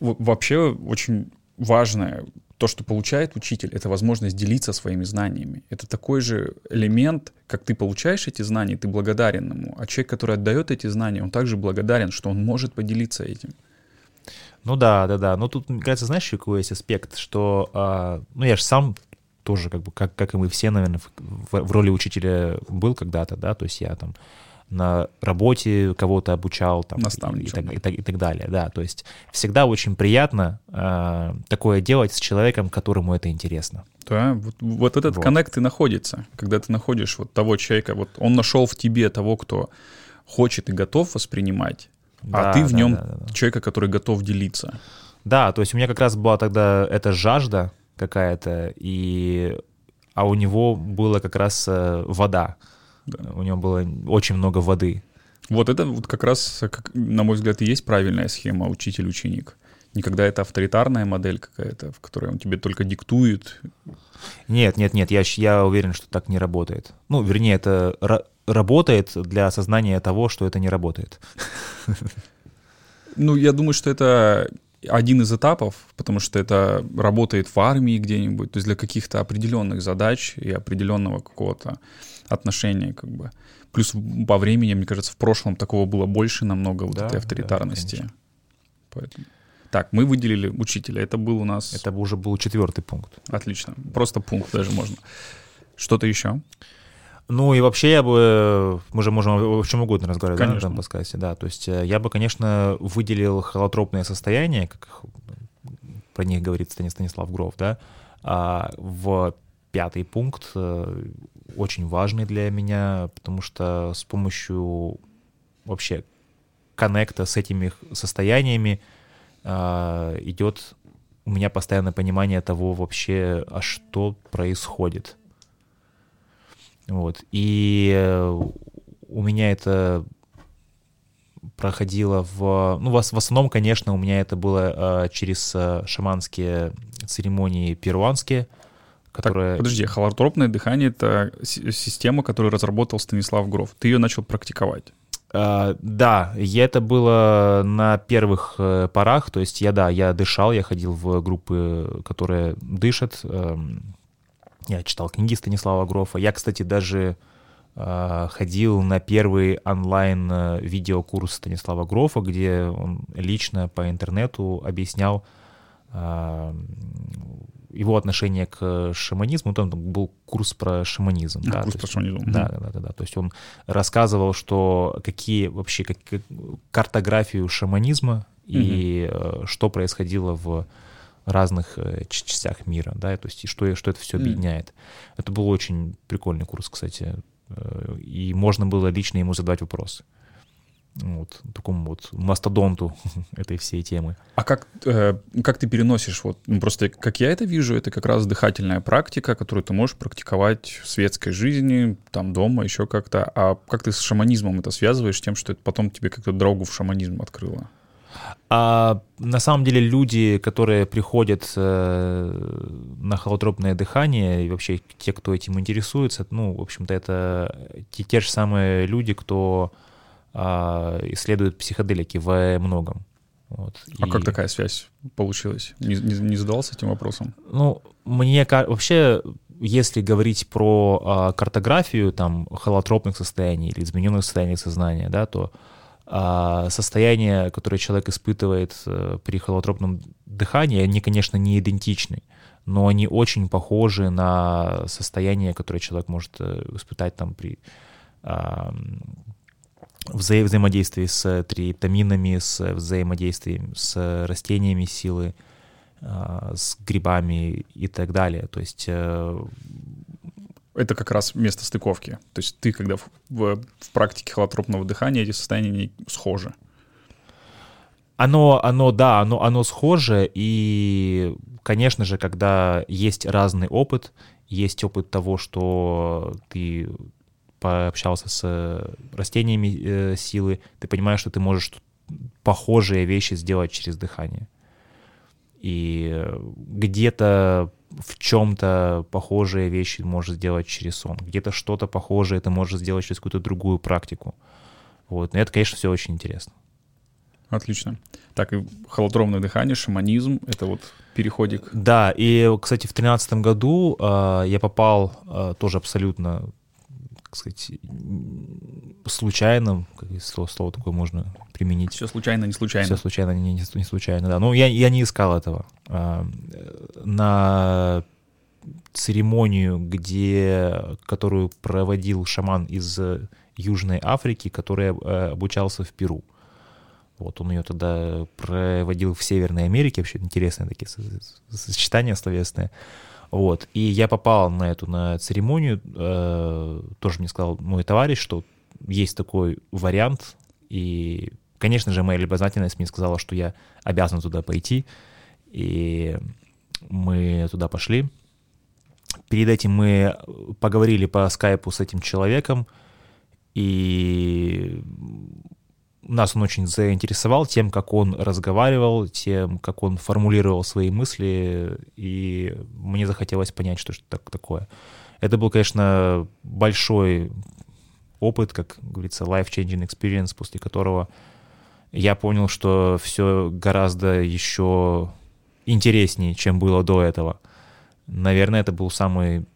Вообще очень важное, то, что получает учитель, это возможность делиться своими знаниями. Это такой же элемент, как ты получаешь эти знания, ты благодарен ему. А человек, который отдает эти знания, он также благодарен, что он может поделиться этим. Ну да, да, да. Но тут, мне кажется, знаешь, какой есть аспект, что, а, ну я же сам тоже, как бы, как, как и мы все, наверное, в, в роли учителя был когда-то, да, то есть я там на работе кого-то обучал, там, и, так, и, так, и так далее, да, то есть всегда очень приятно а, такое делать с человеком, которому это интересно. Да, вот, вот этот Вот. коннект и находится, когда ты находишь вот того человека, вот он нашел в тебе того, кто хочет и готов воспринимать, Да, а ты в да, нем да, да, да. человека, который готов делиться. Да, то есть у меня как раз была тогда эта жажда какая-то, и а у него было как раз э, вода. Да. У него было очень много воды. Вот это вот как раз, как, на мой взгляд, и есть правильная схема учитель-ученик. Не когда это авторитарная модель какая-то, в которой он тебе только диктует. Нет, нет, нет, я, я уверен, что так не работает. Ну, вернее, это ра- работает для осознания того, что это не работает. Ну, я думаю, что это один из этапов, потому что это работает в армии где-нибудь, то есть для каких-то определенных задач и определенного какого-то отношения, как бы. Плюс по времени, мне кажется, в прошлом такого было больше намного вот Да, этой да, авторитарности. конечно. Поэтому. Так, мы выделили учителя. Это был у нас Это уже был четвертый пункт. отлично. Просто пункт даже можно. Что-то еще? Ну и вообще я бы, мы же можем о чем угодно разговаривать да, на Конечно. этом подкасте, да, то есть э, я бы, конечно, выделил холотропное состояние, как про них говорит Станис- Станислав Гров, да, а, в пятый пункт, э, очень важный для меня, потому что с помощью вообще коннекта с этими состояниями а, идет у меня постоянное понимание того вообще, а что происходит. Вот. И э, у меня это проходило в... Ну, в, ос- в основном, конечно, у меня это было э, через э, шаманские церемонии перуанские, которые... Так, подожди, холотропное дыхание — это си- система, которую разработал Станислав Гров. Ты ее начал практиковать. А, да, и это было на первых э, порах, то есть я, да, я дышал, я ходил в группы, которые дышат, эм, я читал книги Станислава Грофа, я, кстати, даже э, ходил на первый онлайн э, видеокурс Станислава Грофа, где он лично по интернету объяснял э, его отношение к шаманизму, там был курс про шаманизм. А, да, курс про есть- шаманизм, Да, да, да, да, да. То есть он рассказывал, что какие вообще как, картографию шаманизма и э, что происходило в разных э, частях мира, да, то есть и что, что это все объединяет. Это был очень прикольный курс, кстати, э, и можно было лично ему задавать вопросы. Вот, такому вот мастодонту этой всей темы. А как, э, как ты переносишь? Вот, ну, просто как я это вижу, это как раз дыхательная практика, которую ты можешь практиковать в светской жизни, там дома, еще как-то. А как ты с шаманизмом это связываешь, тем, что это потом тебе как-то дорогу в шаманизм открыло? А на самом деле люди, которые приходят э, на холотропное дыхание, и вообще те, кто этим интересуется, ну, в общем-то, это те, те же самые люди, кто а, исследует психоделики во многом. Вот. А И, как такая связь получилась? Не, не- не задавался этим вопросом? Ну, мне вообще если говорить про а, картографию там холотропных состояний или измененных состояний сознания, да, то а, состояние, которое человек испытывает а, при холотропном дыхании, они, конечно, не идентичны, но они очень похожи на состояние, которое человек может э, испытать там при а, вза взаимодействии с триптаминами, с взаимодействием с растениями силы, а, с грибами и так далее. То есть э, это как раз место стыковки. То есть ты, когда в, в, в практике холотропного дыхания, эти состояния схожи. Оно, оно, да, оно, оно схоже, и, конечно же, когда есть разный опыт, есть опыт того, что ты пообщался с растениями э, силы, ты понимаешь, что ты можешь похожие вещи сделать через дыхание. И где-то в чем-то похожие вещи можешь сделать через сон, где-то что-то похожее ты можешь сделать через какую-то другую практику. Вот. Но это, конечно, все очень интересно. Отлично. Так, и холодромное дыхание, шаманизм, это вот переходик. Да, и, кстати, в тринадцатом году э, я попал э, тоже абсолютно так сказать, случайно, как слово, слово такое можно применить. Все случайно, не случайно. Все случайно, не, не, не случайно, да. Ну, я, я не искал этого. А, на церемонию, где, которую проводил шаман из Южной Африки, который э, обучался в Перу. Вот он ее тогда проводил в Северной Америке, вообще интересные такие сочетания словесные. Вот. И я попал на эту на церемонию, э, тоже мне сказал мой товарищ, что есть такой вариант, и, конечно же, моя любознательность мне сказала, что я обязан туда пойти, и мы туда пошли. Перед этим мы поговорили по скайпу с этим человеком, и нас он очень заинтересовал тем, как он разговаривал, тем, как он формулировал свои мысли, и мне захотелось понять, что это такое. Это был, конечно, большой опыт, как говорится, life-changing experience, после которого я понял, что все гораздо еще интереснее, чем было до этого. Наверное, это был самый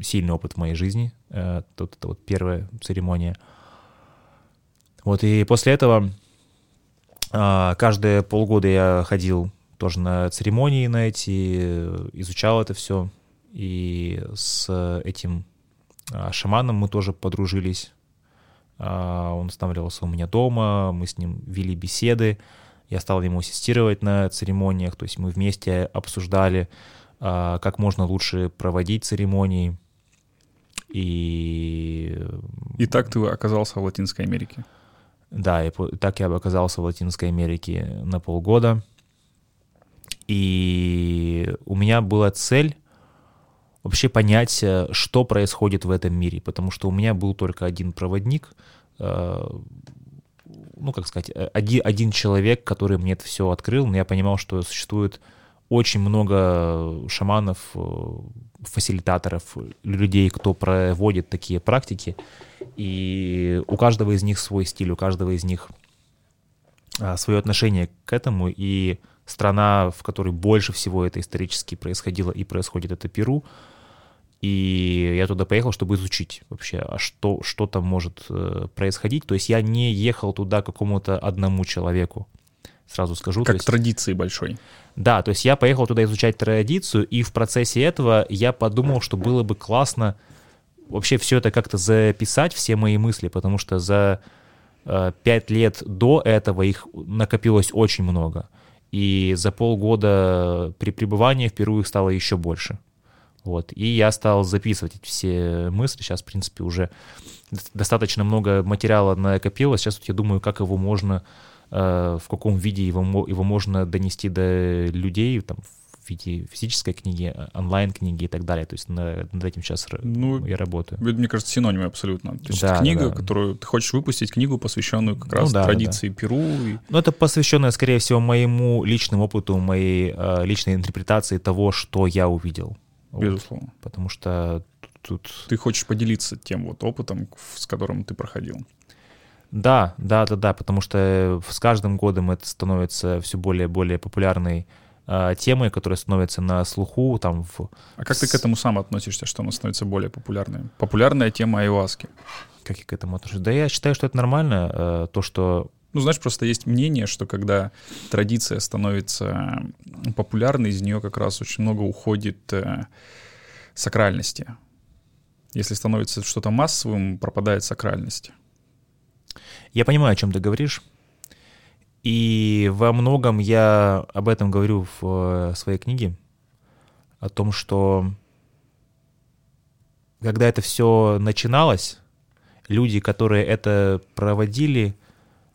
сильный опыт в моей жизни. Э, тут это вот первая церемония — вот, и после этого а, каждые полгода я ходил тоже на церемонии на эти, изучал это все. И с этим шаманом мы тоже подружились. А, он останавливался у меня дома, мы с ним вели беседы. Я стал ему ассистировать на церемониях, то есть мы вместе обсуждали, как можно лучше проводить церемонии. И... И так ты оказался в Латинской Америке? Да, и так я оказался в Латинской Америке на полгода. И у меня была цель вообще понять, э, что происходит в этом мире, потому что у меня был только один проводник, э, ну, как сказать, э, один, один человек, который мне это все открыл, но я понимал, что существует очень много шаманов, фасилитаторов, людей, кто проводит такие практики, и у каждого из них свой стиль, у каждого из них а, свое отношение к этому, и страна, в которой больше всего это исторически происходило и происходит, это Перу, и я туда поехал, чтобы изучить вообще, а что, что там может э, происходить. То есть я не ехал туда какому-то одному человеку, сразу скажу. Как есть, традиции большой. Да, то есть я поехал туда изучать традицию, и в процессе этого я подумал, что было бы классно вообще все это как-то записать, все мои мысли, потому что за э, пять лет до этого их накопилось очень много. И за полгода при пребывании в Перу их стало еще больше. Вот. И я стал записывать эти все мысли. Сейчас, в принципе, уже достаточно много материала накопилось. Сейчас вот я думаю, как его можно, э, в каком виде его, его можно донести до людей, там, в виде физической книги, э, онлайн-книги и так далее. То есть на, над этим сейчас ну, я работаю. Это, мне кажется, синонимы абсолютно. То есть да, книга, да, которую ты хочешь выпустить, книгу, посвященную как раз ну, да, традиции да. Перу. И... Ну, это посвященная, скорее всего, моему личному опыту, моей э, личной интерпретации того, что я увидел. Безусловно. Вот. Потому что тут... Ты хочешь поделиться тем вот опытом, с которым ты проходил. Да, да, да, да, потому что с каждым годом это становится все более и более популярной э, темы, которые становятся на слуху, там в... А как ты к этому сам относишься, что она становится более популярной? Популярная тема айваски. Как я к этому отношусь? Да я считаю, что это нормально, э, то, что Ну, знаешь, просто есть мнение, что когда традиция становится популярной, из нее как раз очень много уходит э, сакральности. Если становится что-то массовым, пропадает сакральность. Я понимаю, о чем ты говоришь. И во многом я об этом говорю в э, своей книге. О том, что когда это все начиналось, люди, которые это проводили,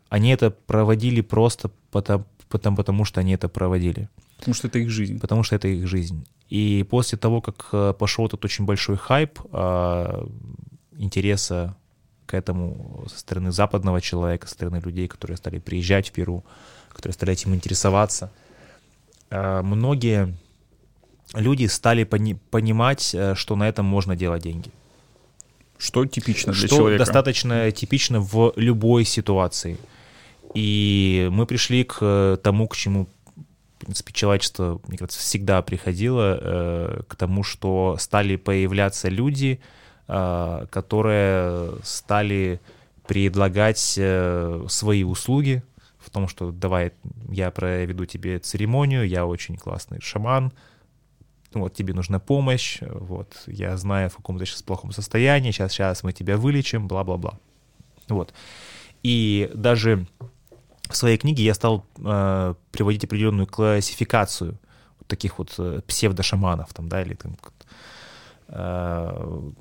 они это проводили просто потому, потому, потому что они это проводили. Потому что это их жизнь. Потому что это их жизнь. И после того, как э, пошел этот очень большой хайп э, интереса к этому со стороны западного человека, со стороны людей, которые стали приезжать в Перу, которые стали этим интересоваться, э, многие люди стали пони- понимать, э, что на этом можно делать деньги. Что типично для что человека? достаточно типично в любой ситуации. И мы пришли к э, тому, к чему, в принципе, человечество, мне кажется, всегда приходило, э, к тому, что стали появляться люди, э, которые стали предлагать свои услуги в том, что давай я проведу тебе церемонию, я очень классный шаман, ну, вот тебе нужна помощь, вот, я знаю, в каком ты сейчас плохом состоянии, сейчас, сейчас мы тебя вылечим, бла-бла-бла. Вот. И даже в своей книге я стал э, приводить определенную классификацию вот таких вот э, псевдошаманов, там, да, или там, э,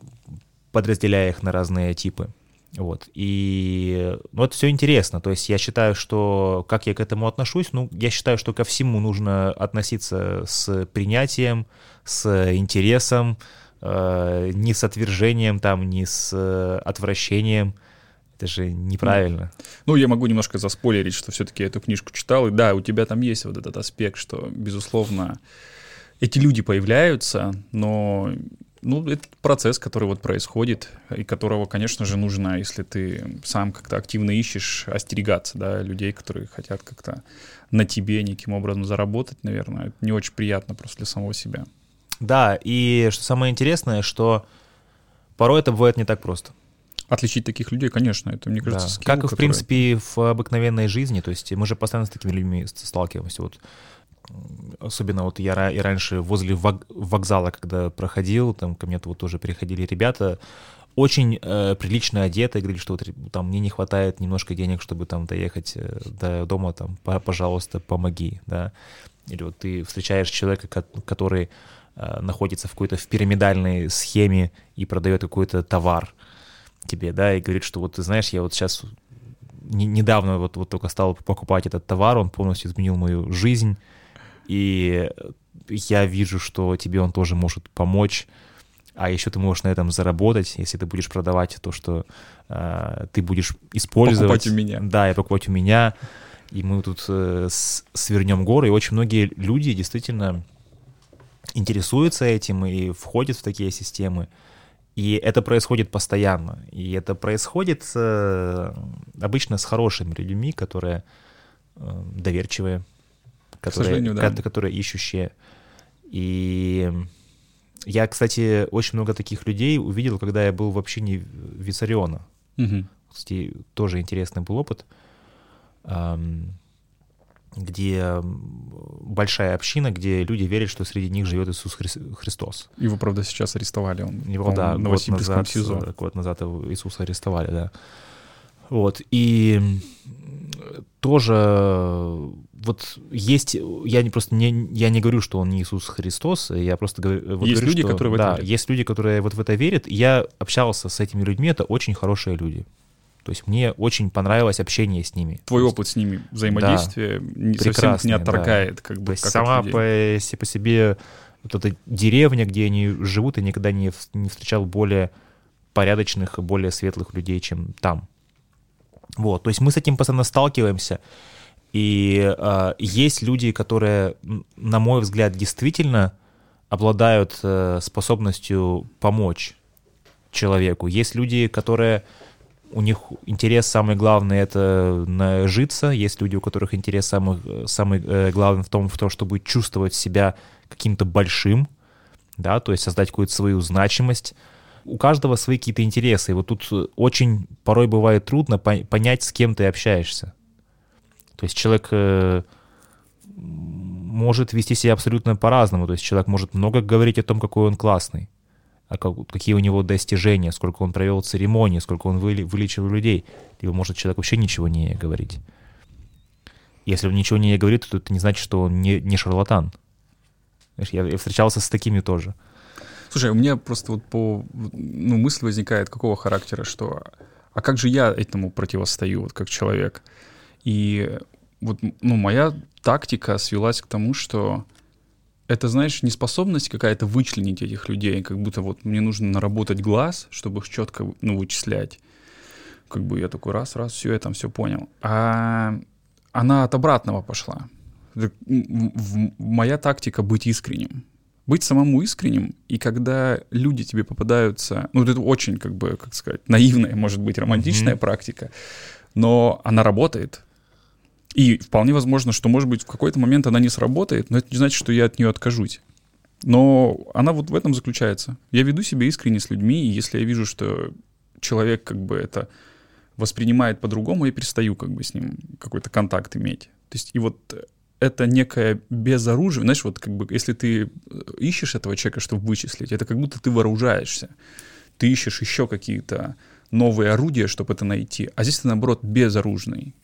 подразделяя их на разные типы. Вот. И ну, это все интересно. То есть я считаю, что как я к этому отношусь, ну, я считаю, что ко всему нужно относиться с принятием, с интересом, э, не с отвержением, там, не с э, отвращением. Это же неправильно. Ну, я могу немножко заспойлерить, что все-таки эту книжку читал, и да, у тебя там есть вот этот аспект, что, безусловно, эти люди появляются, но ну, это процесс, который вот происходит, и которого, конечно же, нужно, если ты сам как-то активно ищешь, остерегаться, да, людей, которые хотят как-то на тебе неким образом заработать, наверное. Это не очень приятно просто для самого себя. Да, и что самое интересное, что порой это бывает не так просто. Отличить таких людей, конечно, это, мне кажется, Да. скилл, Как и, в принципе, в обыкновенной жизни. То есть мы же постоянно с такими людьми сталкиваемся. Вот, особенно вот я, я раньше возле вок- вокзала, когда проходил, там ко мне вот тоже приходили ребята, очень э, прилично одеты, говорили, что вот, там мне не хватает немножко денег, чтобы там доехать э, до дома, там, «Па- пожалуйста, помоги, да. Или вот ты встречаешь человека, ко- который э, находится в какой-то в пирамидальной схеме и продает какой-то товар тебе, да, и говорит, что вот ты знаешь, я вот сейчас не- недавно вот, вот только стал покупать этот товар, он полностью изменил мою жизнь, и я вижу, что тебе он тоже может помочь, а еще ты можешь на этом заработать, если ты будешь продавать то, что э, ты будешь использовать. Покупать у меня. Да, и покупать у меня, и мы тут э, с- свернем горы, и очень многие люди действительно интересуются этим и входят в такие системы. И это происходит постоянно. И это происходит э, обычно с хорошими людьми, которые э, доверчивые, которые, да. ко- которые ищущие. И я, кстати, очень много таких людей увидел, когда я был в общине Виссариона. Мгм. Кстати, тоже интересный был опыт, ам, где большая община, где люди верят, что среди них живет Иисус Хрис- Христос. Его, правда, сейчас арестовали. Он, Его, да, в год Новосибирском назад, СИЗО. э, год назад его Иисуса арестовали, да. Вот, и тоже э, вот есть, я не просто не, я не говорю, что он не Иисус Христос, я просто говорю, вот Есть говорю, люди, что- которые в это да, верят. есть люди, которые вот в это верят. Я общался с этими людьми, это очень хорошие люди. То есть мне очень понравилось общение с ними. Твой есть- опыт с ними взаимодействия не, совсем не да. отторгает, как бы, То есть как сама по, по себе вот эта деревня, где они живут, я никогда не, не встречал более порядочных и более светлых людей, чем там. Вот, то есть мы с этим постоянно сталкиваемся. И э, есть люди, которые, на мой взгляд, действительно обладают э, способностью помочь человеку. Есть люди, которые у них интерес самый главный это нажиться. Есть люди, у которых интерес самый, самый э, главный в том, в том, чтобы чувствовать себя каким-то большим, да, то есть создать какую-то свою значимость. У каждого свои какие-то интересы. И вот тут очень порой бывает трудно понять, с кем ты общаешься. То есть человек э, может вести себя абсолютно по-разному. То есть человек может много говорить о том, какой он классный, а как, какие у него достижения, сколько он провел церемонии, сколько он выли, вылечил людей. Либо может человек вообще ничего не говорить. Если он ничего не говорит, то это не значит, что он не, не шарлатан. Я, я встречался с такими тоже. Слушай, у меня просто вот по ну, мысль возникает какого характера, что а как же я этому противостою, вот как человек? И вот, ну, моя тактика свелась к тому, что это, знаешь, неспособность какая-то вычленить этих людей, как будто вот мне нужно наработать глаз, чтобы их четко, ну, вычислять. Как бы я такой раз, раз, все, я там все понял. А она от обратного пошла. Моя тактика быть искренним. Быть самому искренним, и когда люди тебе попадаются, ну, это очень, как бы, как сказать, наивная, может быть, романтичная mm-hmm. практика, но она работает. И вполне возможно, что, может быть, в какой-то момент она не сработает, но это не значит, что я от нее откажусь. Но она вот в этом заключается. Я веду себя искренне с людьми, и если я вижу, что человек как бы это воспринимает по-другому, я перестаю как бы с ним какой-то контакт иметь. То есть и вот это некое безоружие, знаешь, вот как бы если ты э, ищешь этого человека, чтобы вычислить, это как будто ты вооружаешься. Ты ищешь еще какие-то новые орудия, чтобы это найти, а здесь ты, наоборот, безоружный.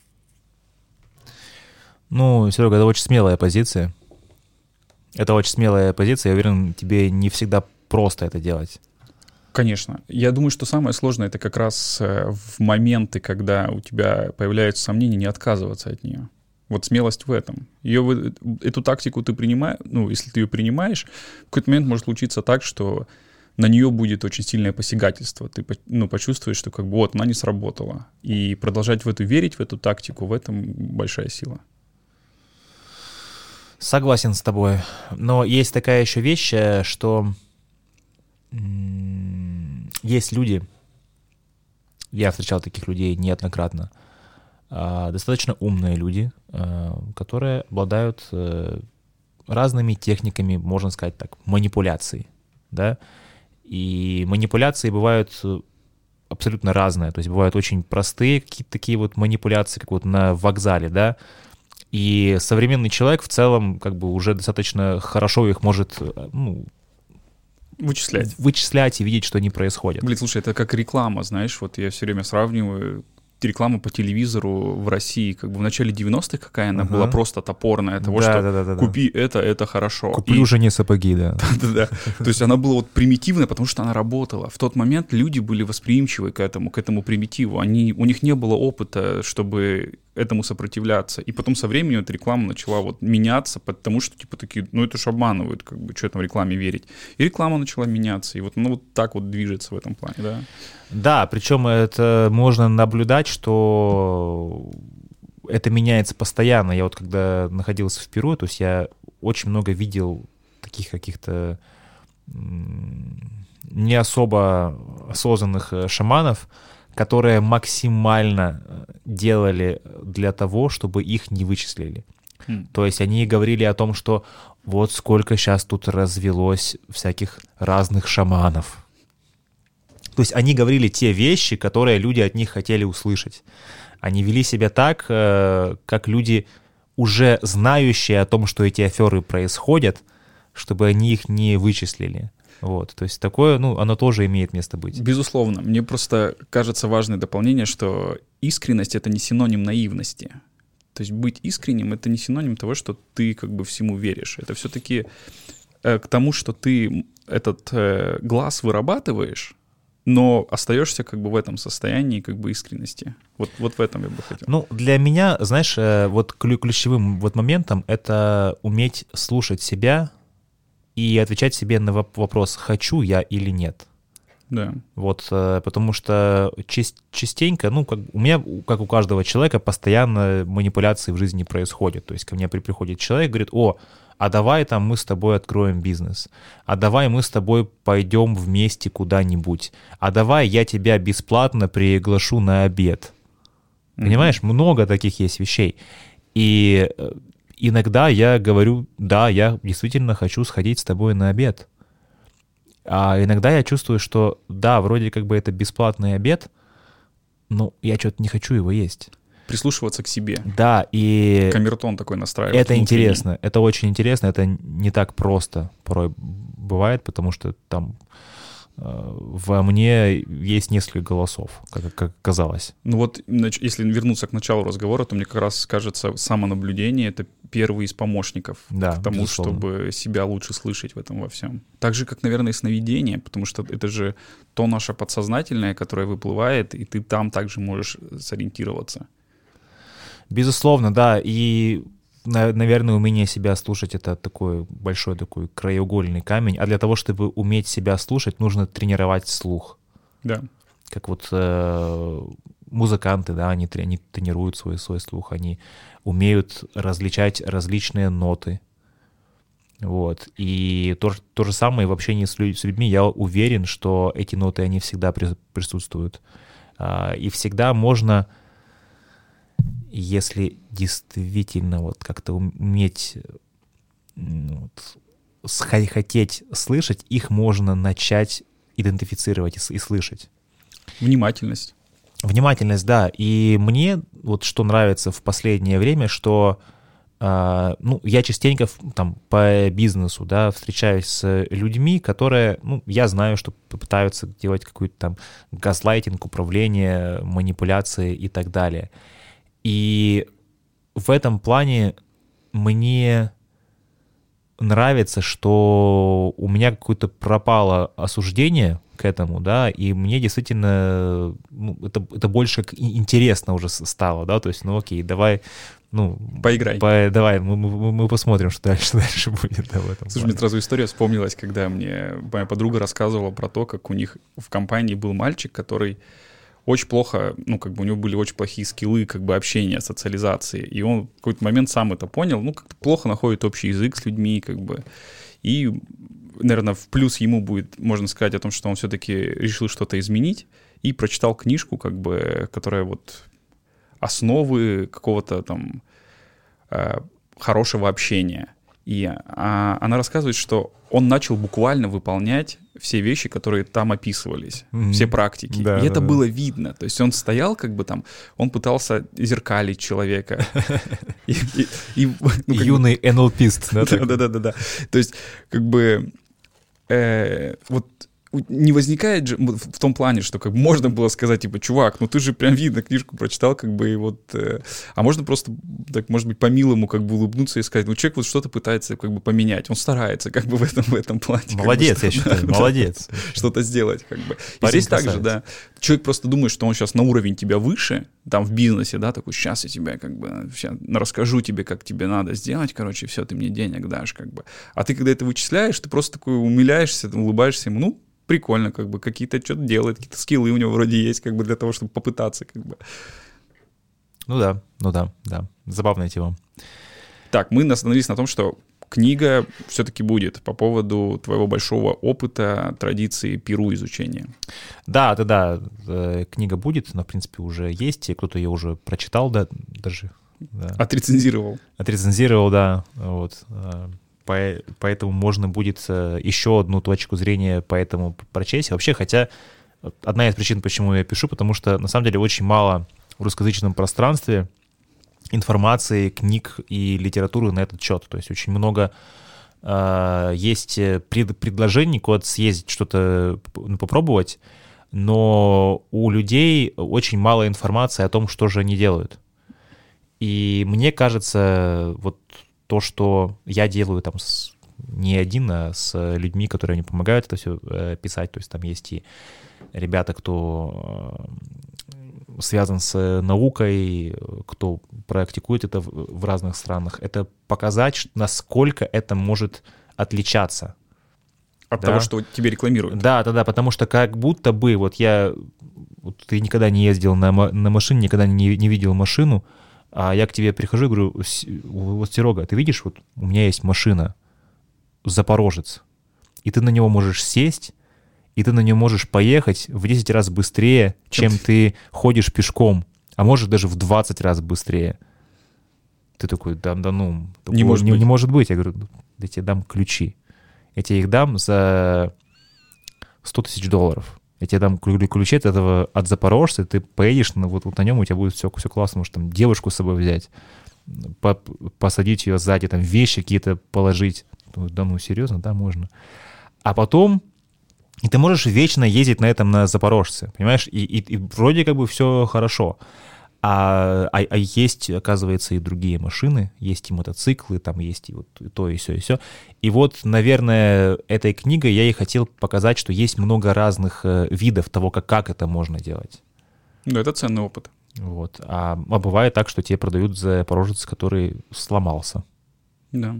Ну, Серега, это очень смелая позиция. Это очень смелая позиция. Я уверен, тебе не всегда просто это делать. Конечно. Я думаю, что самое сложное это как раз э, в моменты, когда у тебя появляются сомнения, не отказываться от нее. Вот смелость в этом. Ее, эту тактику ты принимаешь, ну, если ты ее принимаешь, в какой-то момент может случиться так, что на нее будет очень сильное посягательство. Ты ну, почувствуешь, что как бы вот она не сработала. И продолжать в эту верить, в эту тактику, в этом большая сила. Согласен с тобой. Но есть такая еще вещь, э, что есть люди, я встречал таких людей неоднократно, а, достаточно умные люди, а, которые обладают э, разными техниками, можно сказать так, манипуляции, да, и манипуляции бывают э, абсолютно разные, то есть бывают очень простые какие-то такие вот манипуляции, как вот на вокзале, да, и современный человек в целом как бы уже достаточно хорошо их может ну, вычислять. Вычислять и видеть, что они происходят. Блин, слушай, это как реклама, знаешь, вот я все время сравниваю реклама по телевизору в России, как бы в начале 90-х какая она ага. была просто топорная, того, да, что да, да, да, купи да. это, это хорошо. Куплю и... жене сапоги, да. Да-да-да. То есть она была вот примитивная, потому что она работала. В тот момент люди были восприимчивы к этому, к этому примитиву. Они, у них не было опыта, чтобы этому сопротивляться. И потом со временем эта реклама начала вот меняться, потому что типа такие, ну это ж обманывают, как бы, что там рекламе верить. И реклама начала меняться, и вот, ну вот так вот движется в этом плане, да. Да, причем это можно наблюдать, что это меняется постоянно. Я вот когда находился в Перу, то есть я очень много видел таких каких-то не особо осознанных э, шаманов, которые максимально э, делали для того, чтобы их не вычислили. Mm. То есть они говорили о том, что вот сколько сейчас тут развелось всяких разных шаманов. То есть они говорили те вещи, которые люди от них хотели услышать. Они вели себя так, э, как люди, уже знающие о том, что эти аферы происходят, чтобы они их не вычислили. Вот, то есть такое, ну, оно тоже имеет место быть. Безусловно. Мне просто кажется важное дополнение, что искренность — это не синоним наивности. То есть быть искренним — это не синоним того, что ты как бы всему веришь. Это все-таки э, к тому, что ты этот э, глаз вырабатываешь, но остаешься как бы в этом состоянии как бы искренности. Вот, вот в этом я бы хотел. Ну, для меня, знаешь, э, вот ключевым вот моментом это уметь слушать себя, и отвечать себе на вопрос, хочу я или нет. Да. Вот, э, потому что частенько, ну, как у меня, как у каждого человека, постоянно манипуляции в жизни происходят. То есть ко мне при- приходит человек, говорит, о, а давай там мы с тобой откроем бизнес, а давай мы с тобой пойдем вместе куда-нибудь, а давай я тебя бесплатно приглашу на обед. Понимаешь, много таких есть вещей. И э, иногда я говорю, да, я действительно хочу сходить с тобой на обед. А иногда я чувствую, что да, вроде как бы это бесплатный обед, но я что-то не хочу его есть. Прислушиваться к себе. Да, и Камертон такой настраивать. это внутренний. интересно, это очень интересно, это не так просто порой бывает, потому что там во мне есть несколько голосов, как, как оказалось. Ну вот, если вернуться к началу разговора, то мне как раз кажется, самонаблюдение — это первый из помощников Да, к тому, безусловно. чтобы себя лучше слышать в этом во всем. Так же, как, наверное, и сновидение, потому что это же то наше подсознательное, которое выплывает, и ты там также можешь сориентироваться. Безусловно, да, и, наверное, умение себя слушать — это такой большой такой краеугольный камень, а для того, чтобы уметь себя слушать, нужно тренировать слух. Да. как вот э, музыканты, да, они, они тренируют свой, свой слух, они умеют различать различные ноты. Вот. И то, то же самое в общении с, лю- с людьми. Я уверен, что эти ноты, они всегда прис- присутствуют. А, и всегда можно, если действительно вот как-то уметь м, вот, хотеть слышать, их можно начать идентифицировать и, и слышать. Внимательность. Внимательность, да. И мне вот что нравится в последнее время, что а, ну, я частенько там по бизнесу, да, встречаюсь с людьми, которые, ну, я знаю, что пытаются делать какой-то там газлайтинг, управление, манипуляции и так далее. И в этом плане мне нравится, что у меня какое-то пропало осуждение к этому, да, и мне действительно ну, это, это больше интересно уже стало, да, то есть, ну окей, давай, ну, Поиграй. по- давай, мы, мы- мы посмотрим, что дальше, дальше будет, да, в этом Слушай, плане. мне сразу история вспомнилась, когда мне моя подруга рассказывала про то, как у них в компании был мальчик, который очень плохо, ну, как бы у него были очень плохие скиллы, как бы общения, социализации. И он в какой-то момент сам это понял, ну, как-то плохо находит общий язык с людьми, как бы. И, наверное, в плюс ему будет, можно сказать, о том, что он все-таки решил что-то изменить и прочитал книжку, как бы, которая вот основы какого-то там э, хорошего общения. И а, она рассказывает, что он начал буквально выполнять все вещи, которые там описывались, Мгм. все практики. Да, и да, это да. было видно. То есть он стоял, как бы там, он пытался зеркалить человека. Ну, Юный НЛПист, да, да, так? да, да, да, да. То есть, как бы, э, вот не возникает же в том плане, что как бы можно было сказать, типа, чувак, ну ты же прям видно книжку прочитал, как бы, и вот, э, а можно просто, так, может быть, по-милому как бы улыбнуться и сказать, ну человек вот что-то пытается как бы поменять, он старается как бы в этом, в этом плане. как бы, Молодец, что- я считаю, да, молодец. что-то сделать, как бы. И здесь так же, да. Человек просто думает, что он сейчас на уровень тебя выше, там в бизнесе, да, такой, сейчас я тебя как бы, щас расскажу тебе, как тебе надо сделать, короче, все, ты мне денег дашь, как бы. А ты, когда это вычисляешь, ты просто такой умиляешься, улыбаешься ему, ну, прикольно, как бы, какие-то что-то делает, какие-то скиллы у него вроде есть, как бы, для того, чтобы попытаться, как бы. Ну да, ну да, да. Забавная тема. Так, мы остановились на том, что книга все-таки будет по поводу твоего большого опыта, традиции Перу изучения. Да, да, да, э, книга будет, она, в принципе, уже есть, и кто-то ее уже прочитал, да, даже. Да. Отрецензировал. Отрецензировал, да, вот. По- Поэтому можно будет э, еще одну точку зрения по этому прочесть. Вообще, хотя э, одна из причин, почему я пишу, потому что на самом деле очень мало в русскоязычном пространстве информации, книг и литературы на этот счет. То есть очень много э, есть э, пред- предложений куда-то съездить, что-то ну, попробовать, но у людей очень мало информации о том, что же они делают. И мне кажется, вот то, что я делаю там с, не один, а с людьми, которые мне помогают это все писать, то есть там есть и ребята, кто э, связан с наукой, кто практикует это в, разных странах, это показать, насколько это может отличаться. От Да. того, что тебе рекламируют. Да, да, да, потому что как будто бы вот я, вот ты никогда не ездил на, на машине, никогда не, не видел машину, а я к тебе прихожу и говорю, «С- вот, Серега, ты видишь, вот у меня есть машина, Запорожец, и ты на него можешь сесть, и ты на нем можешь поехать в 10 раз быстрее, Чем ты ходишь пешком, а может даже в 20 раз быстрее. Ты такой, да, да ну, такого может не, быть. не может быть. Я говорю, «Ну, я тебе дам ключи. Я тебе их дам за 100 тысяч долларов. Я тебе дам клю- ключи от этого, от Запорожца, ты поедешь, на, вот, вот на нем у тебя будет все, все классно, можешь там девушку с собой взять, по- посадить ее сзади, там вещи какие-то положить. Да ну, серьезно, да, можно. А потом, и ты можешь вечно ездить на этом на Запорожце, понимаешь? И, и- и вроде как бы все хорошо. А, а, а есть, оказывается, и другие машины, есть и мотоциклы, там есть и вот и то, и все, и все. И вот, наверное, этой книгой я и хотел показать, что есть много разных э, видов того, как, как это можно делать. Ну, это ценный опыт. Вот. А, а бывает так, что тебе продают запорожец, который сломался. Да.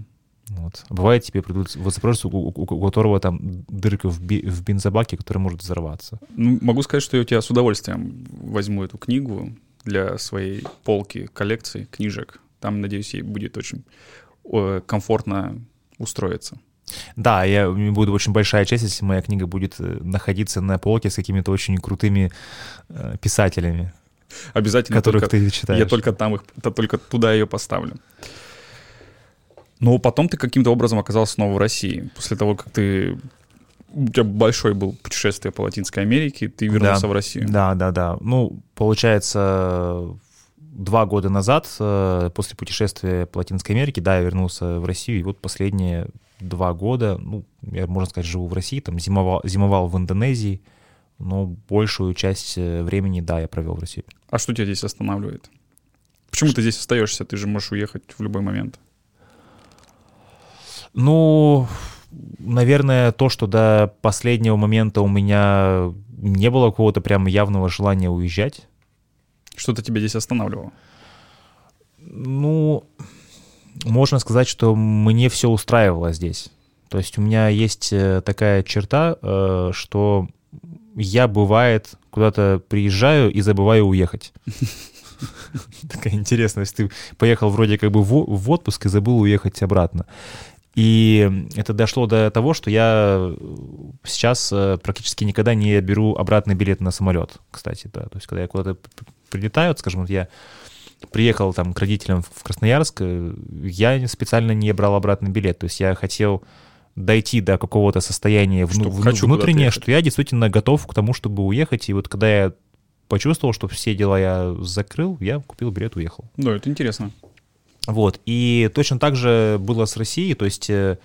Вот. А бывает тебе продают запорожец, у, у- у которого там дырка в, би- в бензобаке, который может взорваться. Ну, могу сказать, что я у тебя с удовольствием возьму эту книгу для своей полки коллекции книжек. Там, надеюсь, ей будет очень комфортно устроиться. Да, я, мне будет очень большая честь, если моя книга будет э, находиться на полке с какими-то очень крутыми э, писателями, Обязательно которых только, ты читаешь. я только там их, то- только туда ее поставлю. Но потом ты каким-то образом оказался снова в России. После того, как ты... У тебя большое было путешествие по Латинской Америке, ты вернулся Да. в Россию. Да, да, да. Ну, получается, два года назад, э, после путешествия по Латинской Америке, да, я вернулся в Россию, и вот последние два года, ну, я, можно сказать, живу в России, там зимовал, зимовал в Индонезии, но большую часть э, времени, да, я провел в России. А что тебя здесь останавливает? Почему ты здесь остаешься? Ты же можешь уехать в любой момент. Ну, наверное, то, что до последнего момента у меня не было какого-то прям явного желания уезжать. Что-то тебя здесь останавливало? Ну, можно сказать, что мне все устраивало здесь. То есть у меня есть э, такая черта, э, что я, бывает, куда-то приезжаю и забываю уехать. Такая интересная, если ты поехал вроде как бы в в отпуск и забыл уехать обратно. И это дошло до того, что я сейчас э, практически никогда не беру обратный билет на самолет, кстати, да. То есть, когда я куда-то прилетаю, скажем, вот я приехал там к родителям в Красноярск, э, я специально не брал обратный билет. То есть я хотел дойти до какого-то состояния вну- Что вну- внутреннее, что я действительно готов к тому, чтобы уехать. И вот когда я почувствовал, что все дела я закрыл, я купил билет, уехал. Да, это интересно. Вот. И точно так же было с Россией. То есть э,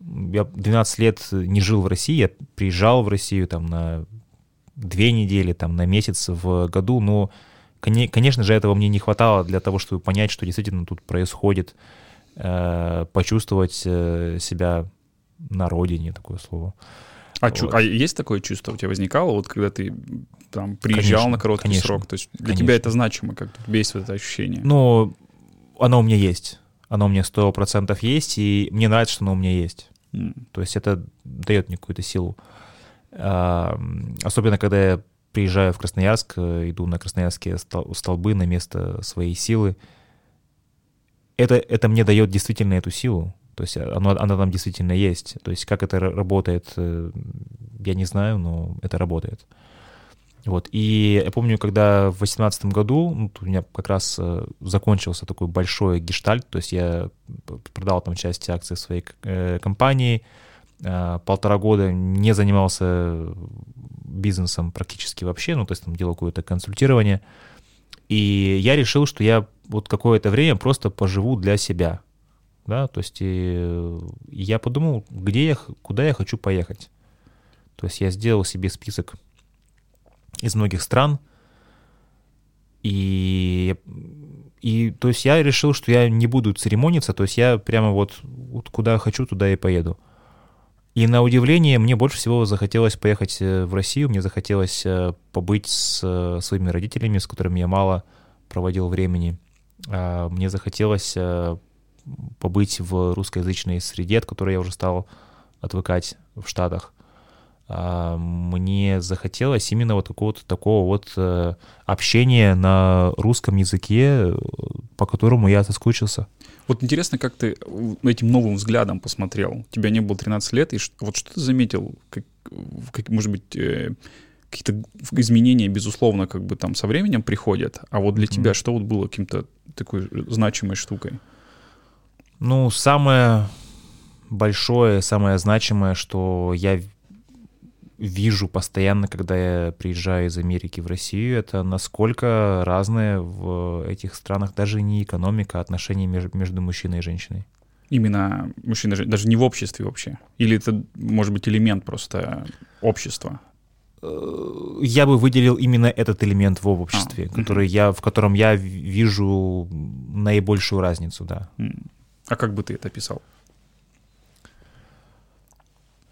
я 12 лет не жил в России, я приезжал в Россию там на две недели, там на месяц в году, но, коне- конечно же, этого мне не хватало для того, чтобы понять, что действительно тут происходит, э, почувствовать э, себя на родине, такое слово. А, чу- Вот. а есть такое чувство у тебя возникало, вот когда ты там приезжал Конечно, на короткий конечно, срок? То есть для конечно. тебя это значимо, как у тебя есть вот это ощущение? Ну, оно у меня есть. Оно у меня сто процентов есть, и мне нравится, что оно у меня есть. М. То есть это дает мне какую-то силу. А, Особенно, когда я приезжаю в Красноярск, э, иду на красноярские стол- столбы на место своей силы. Это, это мне дает действительно эту силу. То есть оно, она там действительно есть. То есть как это ра- работает, э, я не знаю, но это работает. Вот. И я помню, когда в 2018 году ну, у меня как раз э, закончился такой большой гештальт, то есть я продал там часть акций своей э, компании, э, полтора года не занимался бизнесом практически вообще, ну, то есть там делал какое-то консультирование, и я решил, что я вот какое-то время просто поживу для себя, да, то есть и я подумал, где я, куда я хочу поехать. То есть я сделал себе список из многих стран. И, и то есть я решил, что я не буду церемониться, то есть я прямо вот, вот куда хочу, туда и поеду. И на удивление мне больше всего захотелось поехать э, в Россию, мне захотелось э, побыть с э, своими родителями, с которыми я мало проводил времени. А, Мне захотелось побыть в русскоязычной среде, от которой я уже стал отвыкать. в Штатах, мне захотелось именно вот какого-то такого вот э, общения на русском языке, по которому я соскучился. Вот интересно, как ты этим новым взглядом посмотрел. Тебя не было 13 лет, и вот что ты заметил? Как, как, может быть, э, какие-то изменения, безусловно, как бы там со временем приходят, а вот для тебя что вот было каким-то такой значимой штукой? Ну, самое большое, самое значимое, что я вижу постоянно, когда я приезжаю из Америки в Россию, это насколько разные в этих странах даже не экономика, а отношения меж- между мужчиной и женщиной. Именно мужчина, даже не в обществе вообще? Или это, может быть, элемент просто общества? Э, Я бы выделил именно этот элемент в обществе, А, который я, в котором я вижу наибольшую разницу, да. А как бы ты это описал?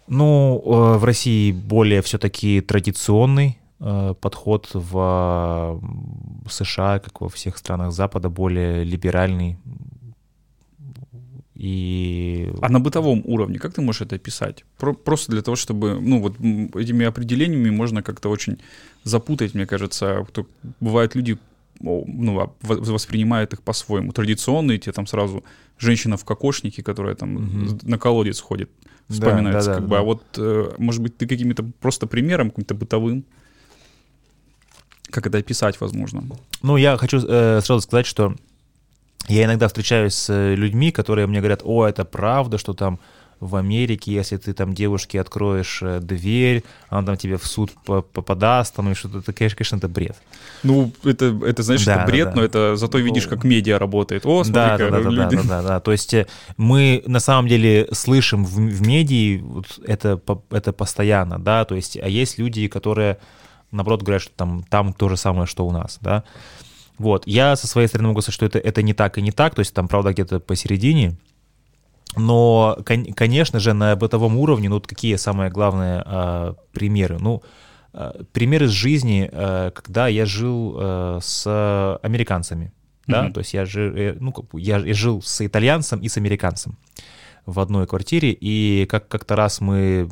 Ну, э, в России более все-таки традиционный э, подход в США, как во всех странах Запада, более либеральный. И А на бытовом уровне, как ты можешь это описать? Про- просто для того, чтобы, ну, вот этими определениями можно как-то очень запутать, мне кажется. Бывают люди, ну, а, во- воспринимают их по-своему. Традиционные, те там сразу женщина в кокошнике, которая там Мгм. на колодец ходит, вспоминается. да, да, как бы. да. А вот, э, может быть, ты какими-то просто примером, каким-то бытовым, как это описать, возможно? Ну, я хочу э, сразу сказать, что я иногда встречаюсь с э, людьми, которые мне говорят, о, это правда, что там в Америке, если ты там девушке откроешь э, дверь, она там тебе в суд по- попадаст, там и что-то, это, конечно, конечно, это бред. Ну, это, это знаешь, Да, это да, бред, да. но это зато видишь, Ну, как медиа работает. О, Да, смотри, да, да, да, да, да, да, да. То есть э, мы на самом деле слышим в, в медии вот это, это постоянно, да, то есть, а есть люди, которые, наоборот, говорят, что там, там то же самое, что у нас, да. Вот, я со своей стороны могу сказать, что это, это не так и не так, то есть там, правда, где-то посередине, но, кон- конечно же, на бытовом уровне, ну, вот какие самые главные а, примеры? Ну, а, пример из жизни, а, когда я жил а, с американцами, да, Мгм. то есть я, жи- э, ну, я, я жил с итальянцем и с американцем в одной квартире, и как- как-то раз мы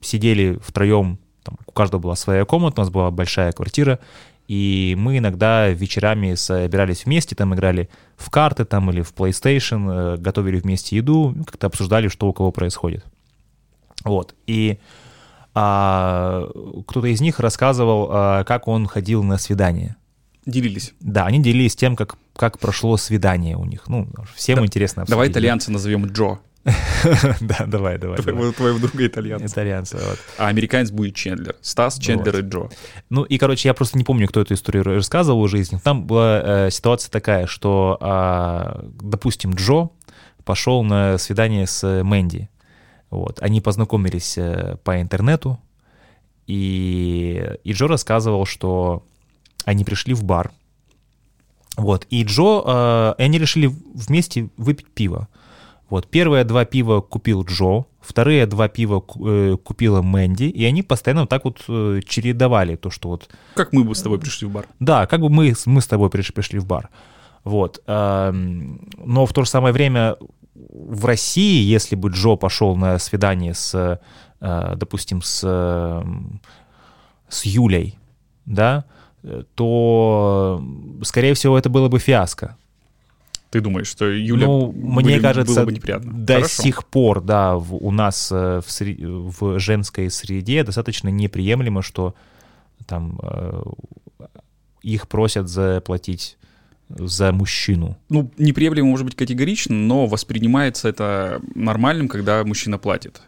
сидели втроем, там, у каждого была своя комната, у нас была большая квартира, и мы иногда вечерами собирались вместе, там играли в карты там или в PlayStation, э, готовили вместе еду, ну, как-то обсуждали, что у кого происходит. Вот. И а, кто-то из них рассказывал, а, как он ходил на свидание. Делились. Да, они делились тем, как, как прошло свидание у них. Ну, всем Да- интересно Давай обсудить, да. итальянца назовем Джо. Да, давай, давай. Твоего, друга итальянца. Итальянцы, вот. А американец будет Чендлер. Стас, Чендлер и Джо. Ну и, короче, я просто не помню, кто эту историю рассказывал уже из них. Там была э, ситуация такая, что, а, допустим, Джо пошел на свидание с Мэнди. Вот. Они познакомились э, по интернету, и, и Джо рассказывал, что они пришли в бар. Вот. И Джо, э, и они решили вместе выпить пиво. Вот. Первые два пива купил Джо, вторые два пива э, купила Мэнди, и они постоянно вот так вот э, чередовали то, что вот Как мы бы с тобой пришли в бар? да, как бы мы, мы с тобой приш- пришли в бар. Вот. эм, Но в то же самое время в России, если бы Джо пошел на свидание с, э, допустим, с, с Юлей, да, то, скорее всего, это было бы фиаско. Ты думаешь, что Юля ну, были- мне кажется, было бы неприятно? до Хорошо. сих пор, да, в- у нас э, в, сре- в женской среде достаточно неприемлемо, что там э, их просят заплатить за мужчину. Ну, неприемлемо может быть категорично, но воспринимается это нормальным, когда мужчина платит.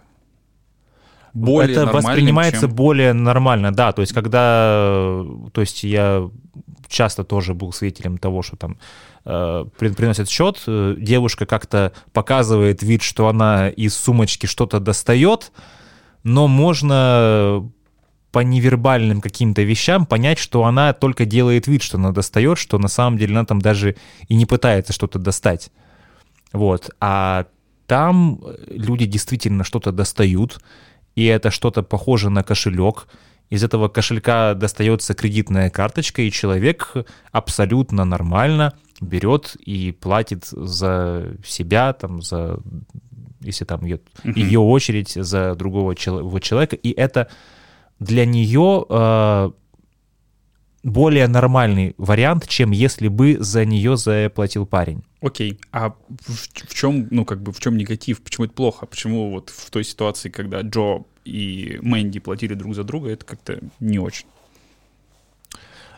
Более это воспринимается чем- более нормально, да. То есть, когда, э, то есть я часто тоже был свидетелем того, что там э, при- приносят счет, э, девушка как-то показывает вид, что она из сумочки что-то достает, но можно по невербальным каким-то вещам понять, что она только делает вид, что она достает, что на самом деле она там даже и не пытается что-то достать. Вот. А там люди действительно что-то достают, и это что-то похоже на кошелек. Из этого кошелька достается кредитная карточка, и человек абсолютно нормально берет и платит за себя, там, за если там ее, ее очередь за другого чел- человека, и это для нее э, более нормальный вариант, чем если бы за нее заплатил парень. Окей, а в, в чем, ну, как бы, в чем негатив? Почему это плохо? Почему вот в той ситуации, когда Джо и Мэнди платили друг за друга, это как-то не очень?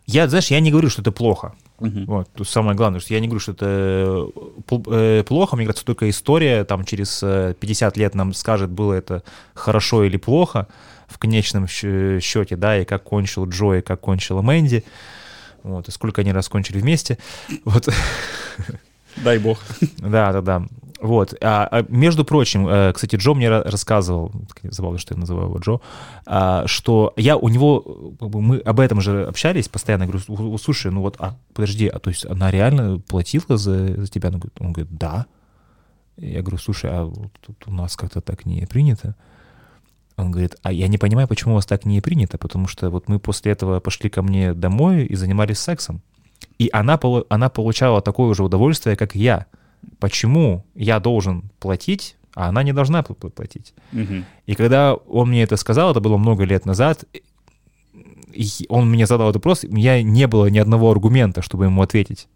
Я, знаешь, я не говорю, что это плохо. Мгм. Вот, тут самое главное, что я не говорю, что это э, э, плохо, мне кажется, только история там через э, 50 лет нам скажет, было это хорошо или плохо в конечном счете, да, и как кончил Джо, и как кончила Мэнди, вот, и сколько они раз кончили вместе, вот, Дай бог. да, да, да. Вот. А, а, между прочим, э, кстати, Джо мне ра- рассказывал, забавно, что я называю его Джо, а, что я у него, э, мы об этом же общались постоянно, я говорю, «У- у- слушай, ну вот, а, подожди, а то есть она реально платила за, за тебя? Он говорит, он говорит, да. Я говорю, слушай, а тут у нас как-то так не принято. Он говорит, а я не понимаю, почему у вас так не принято, потому что вот мы после этого пошли ко мне домой и занимались сексом. И она, она получала такое же удовольствие, как я. Почему я должен платить, а она не должна пл- пл- платить? Мгм. И когда он мне это сказал, это было много лет назад, и он мне задал этот вопрос, у меня не было ни одного аргумента, чтобы ему ответить.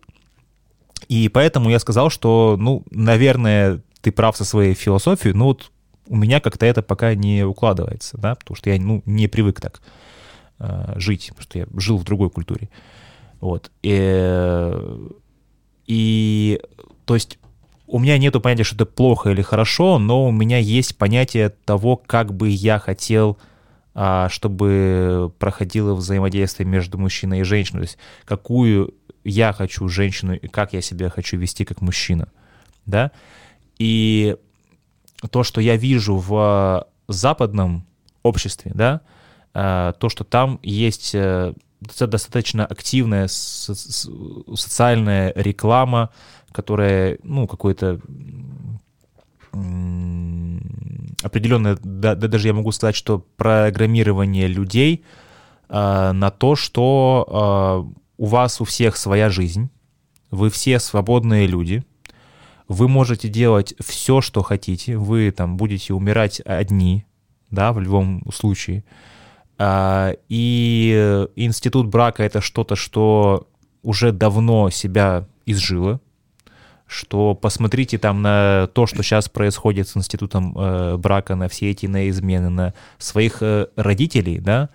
И поэтому я сказал, что, ну, наверное, ты прав со своей философией, но вот у меня как-то это пока не укладывается, да, потому что я, ну, не привык так э, жить, потому что я жил в другой культуре. Вот. И, и, то есть, у меня нету понятия, что это плохо или хорошо, но у меня есть понятие того, как бы я хотел, а, чтобы проходило взаимодействие между мужчиной и женщиной. То есть, какую я хочу женщину и как я себя хочу вести как мужчина. Да? И то, что я вижу в западном обществе, да, а, то, что там есть э, доста- достаточно активная социальная реклама, которая, ну, какой-то м, определенное, да, да даже я могу сказать, что программирование людей а, на то, что а, у вас у всех своя жизнь, вы все свободные люди, вы можете делать все, что хотите, вы там будете умирать одни, да, в любом случае. А, И институт брака это что-то, что уже давно себя изжило, что посмотрите там на то, что сейчас происходит с институтом э, брака, на все эти на измены, на своих э, родителей, да,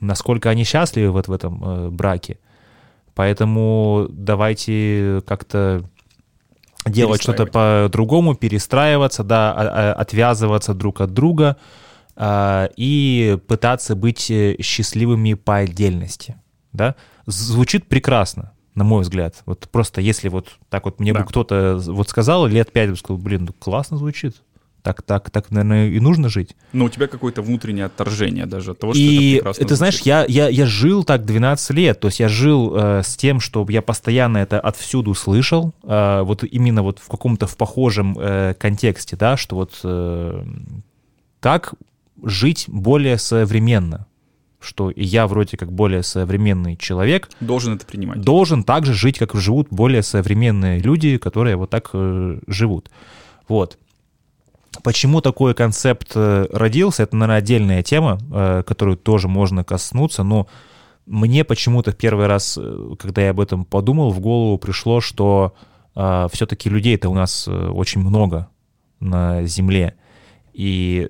насколько они счастливы вот в этом э, браке. Поэтому давайте как-то делать что-то по-другому, перестраиваться, да, а- а- отвязываться друг от друга а, и пытаться быть э, счастливыми по отдельности, да. Звучит прекрасно, на мой взгляд. Вот просто если вот так вот мне Да. бы кто-то вот сказал лет пять, бы сказал, блин, ну классно звучит. Так, так, так, наверное, и нужно жить. Но у тебя какое-то внутреннее отторжение даже от того, что это И прекрасно это, знаешь, звучит. я, я, я жил так 12 лет, то есть я жил э, с тем, что я постоянно это отвсюду слышал, э, вот именно вот в каком-то в похожем э, контексте, да, что вот э, как жить более современно, что и я вроде как более современный человек, Должен это принимать. должен также жить, как живут более современные люди, которые вот так э, живут. Вот. Почему такой концепт э, родился, это, наверное, отдельная тема, э, которую тоже можно коснуться, но мне почему-то в первый раз, э, когда я об этом подумал, в голову пришло, что все-таки людей-то у нас э, очень много на Земле, и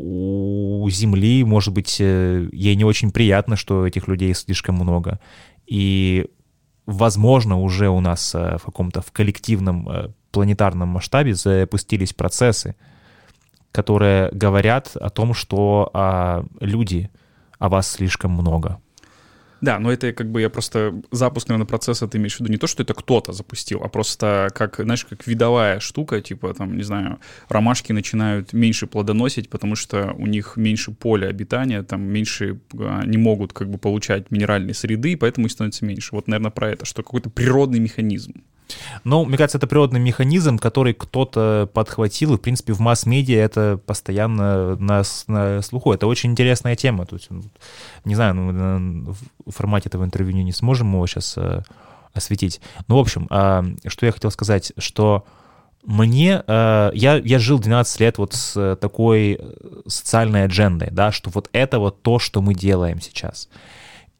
у Земли, может быть, э, ей не очень приятно, что этих людей слишком много, и возможно, уже у нас э, в каком-то в коллективном э, планетарном масштабе запустились процессы, которые говорят о том, что а, люди о вас слишком много. Да, но это как бы я просто запуск, наверное, процесса ты имеешь в виду не то, что это кто-то запустил, а просто как, знаешь, как видовая штука, типа там, не знаю, ромашки начинают меньше плодоносить, потому что у них меньше поля обитания, там меньше а, не могут как бы получать минеральные среды, и поэтому их становится меньше. Вот, наверное, про это, что какой-то природный механизм. Но, мне кажется, это природный механизм, который кто-то подхватил, и, в принципе, в масс-медиа это постоянно на, на слуху. Это очень интересная тема. То есть, ну, не знаю, ну, в формате этого интервью не сможем его сейчас осветить. Ну, в общем, а, что я хотел сказать, что мне, э, я, я жил 12 лет вот с э, такой э, социальной аджендой, да, что вот это вот то, что мы делаем сейчас.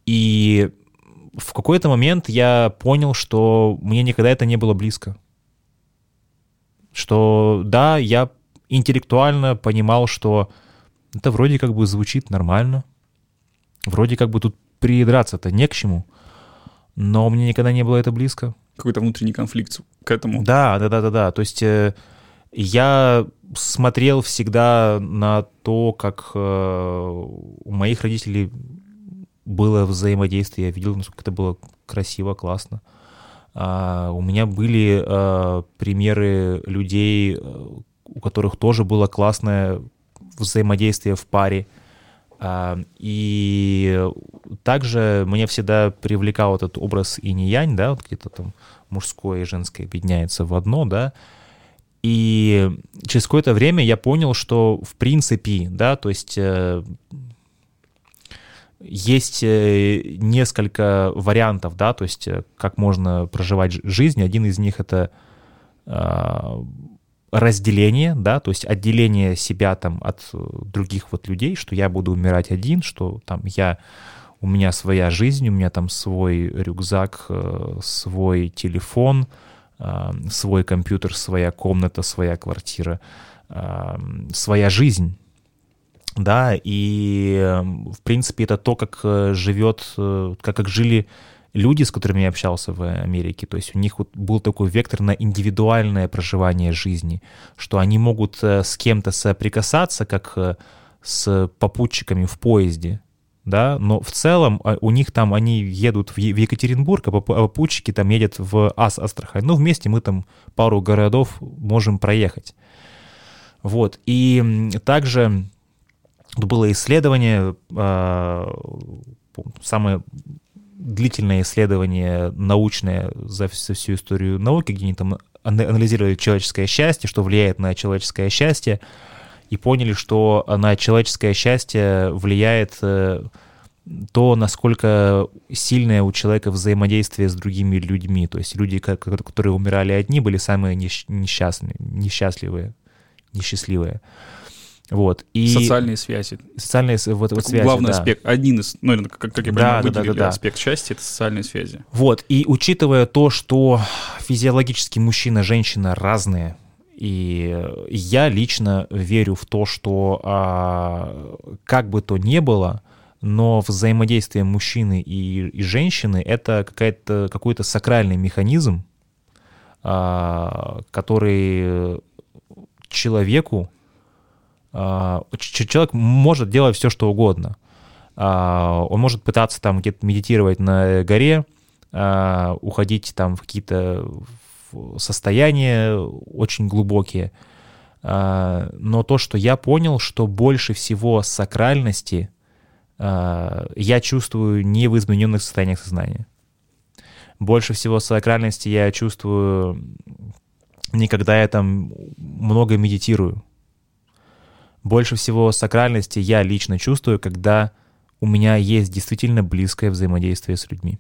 И в какой-то момент я понял, что мне никогда это не было близко. Что да, я интеллектуально понимал, что это вроде как бы звучит нормально, вроде как бы тут придраться-то не к чему, но мне никогда не было это близко. Какой-то внутренний конфликт к этому. Да, да, да, да, да. То есть э, я смотрел всегда на то, как э, у моих родителей было взаимодействие. Я видел, насколько это было красиво, классно. А, у меня были а, примеры людей, э, у которых тоже было классное взаимодействие в паре. А, и также меня всегда привлекал этот образ инь-янь, да, вот где-то там мужское и женское объединяется в одно, да, и через какое-то время я понял, что в принципе, да, то есть э, есть э, несколько вариантов, да, то есть э, как можно проживать жизнь. Один из них это а, разделение, да, то есть отделение себя там от э, других вот людей, что я буду умирать один, что там я, у меня своя жизнь, у меня там свой рюкзак, свой телефон, свой компьютер, своя комната, своя квартира, своя жизнь, да, и, эм, в принципе, это то, как э, живет, э, как, как жили люди, с которыми я общался в Америке, то есть у них вот был такой вектор на индивидуальное проживание жизни, что они могут э, с кем-то соприкасаться, как с попутчиками в поезде, да, но в целом а, у них там, они едут в Екатеринбург, а, а попутчики там едут в Ас Астрахань, ну, вместе мы там пару городов можем проехать. Вот, и также было исследование, а, самое длительное исследование научное за всю историю науки, где они там анализировали человеческое счастье, что влияет на человеческое счастье, и поняли, что на человеческое счастье влияет э, то, насколько сильное у человека взаимодействие с другими людьми. То есть люди, которые умирали одни, были самые несчастные, несчастливые, несчастливые. Вот. И социальные связи. Социальные вот, вот связи, Главный да. аспект, один из, ну, как, как я Да, понимаю, да, да, выделили да, да. аспект счастья — это социальные связи. Вот, и учитывая то, что физиологически мужчина, женщина разные, и я лично верю в то, что а, как бы то ни было, но взаимодействие мужчины и, и женщины — это какая-то, какой-то сакральный механизм, а, который человеку человек может делать все, что угодно. А, он может пытаться там где-то медитировать на горе, а, уходить там в какие-то состояния очень глубокие. Но то, что я понял, что больше всего сакральности я чувствую не в измененных состояниях сознания. Больше всего сакральности я чувствую не когда я там много медитирую, больше всего сакральности я лично чувствую, когда у меня есть действительно близкое взаимодействие с людьми.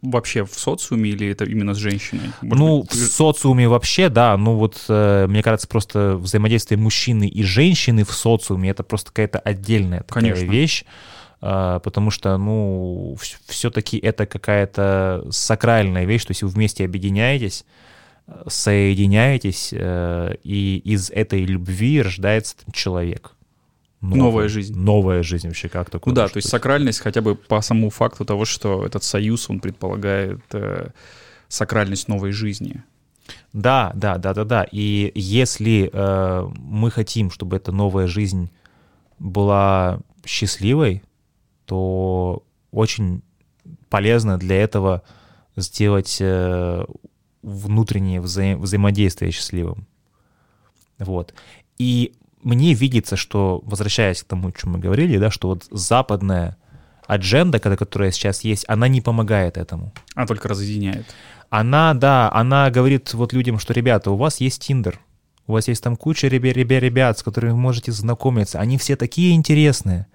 Вообще в социуме или это именно с женщиной? Может ну, быть, в социуме вообще, да. Ну вот, э, мне кажется, просто взаимодействие мужчины и женщины в социуме — это просто какая-то отдельная такая Конечно. вещь. э, Потому что, ну, все-таки это какая-то сакральная вещь, то есть вы вместе объединяетесь, соединяетесь, э, и из этой любви рождается человек. Новый- Новая жизнь. Новая жизнь вообще, как такое? Ну да, то есть сакральность хотя бы по самому факту того, что этот союз, он предполагает э, сакральность новой жизни. Да, да, да, да, да. И если э, мы хотим, чтобы эта новая жизнь была счастливой, то очень полезно для этого сделать э, внутреннее взаим- взаимодействие счастливым. Вот. И мне видится, что, возвращаясь к тому, о чем мы говорили, да, что вот западная адженда, ко- которая сейчас есть, она не помогает этому А только разъединяет. она, да, она говорит вот людям, что, ребята, у вас есть Тиндер, у вас есть там куча ребят, ребят, ребят, с которыми вы можете знакомиться, они все такие интересные,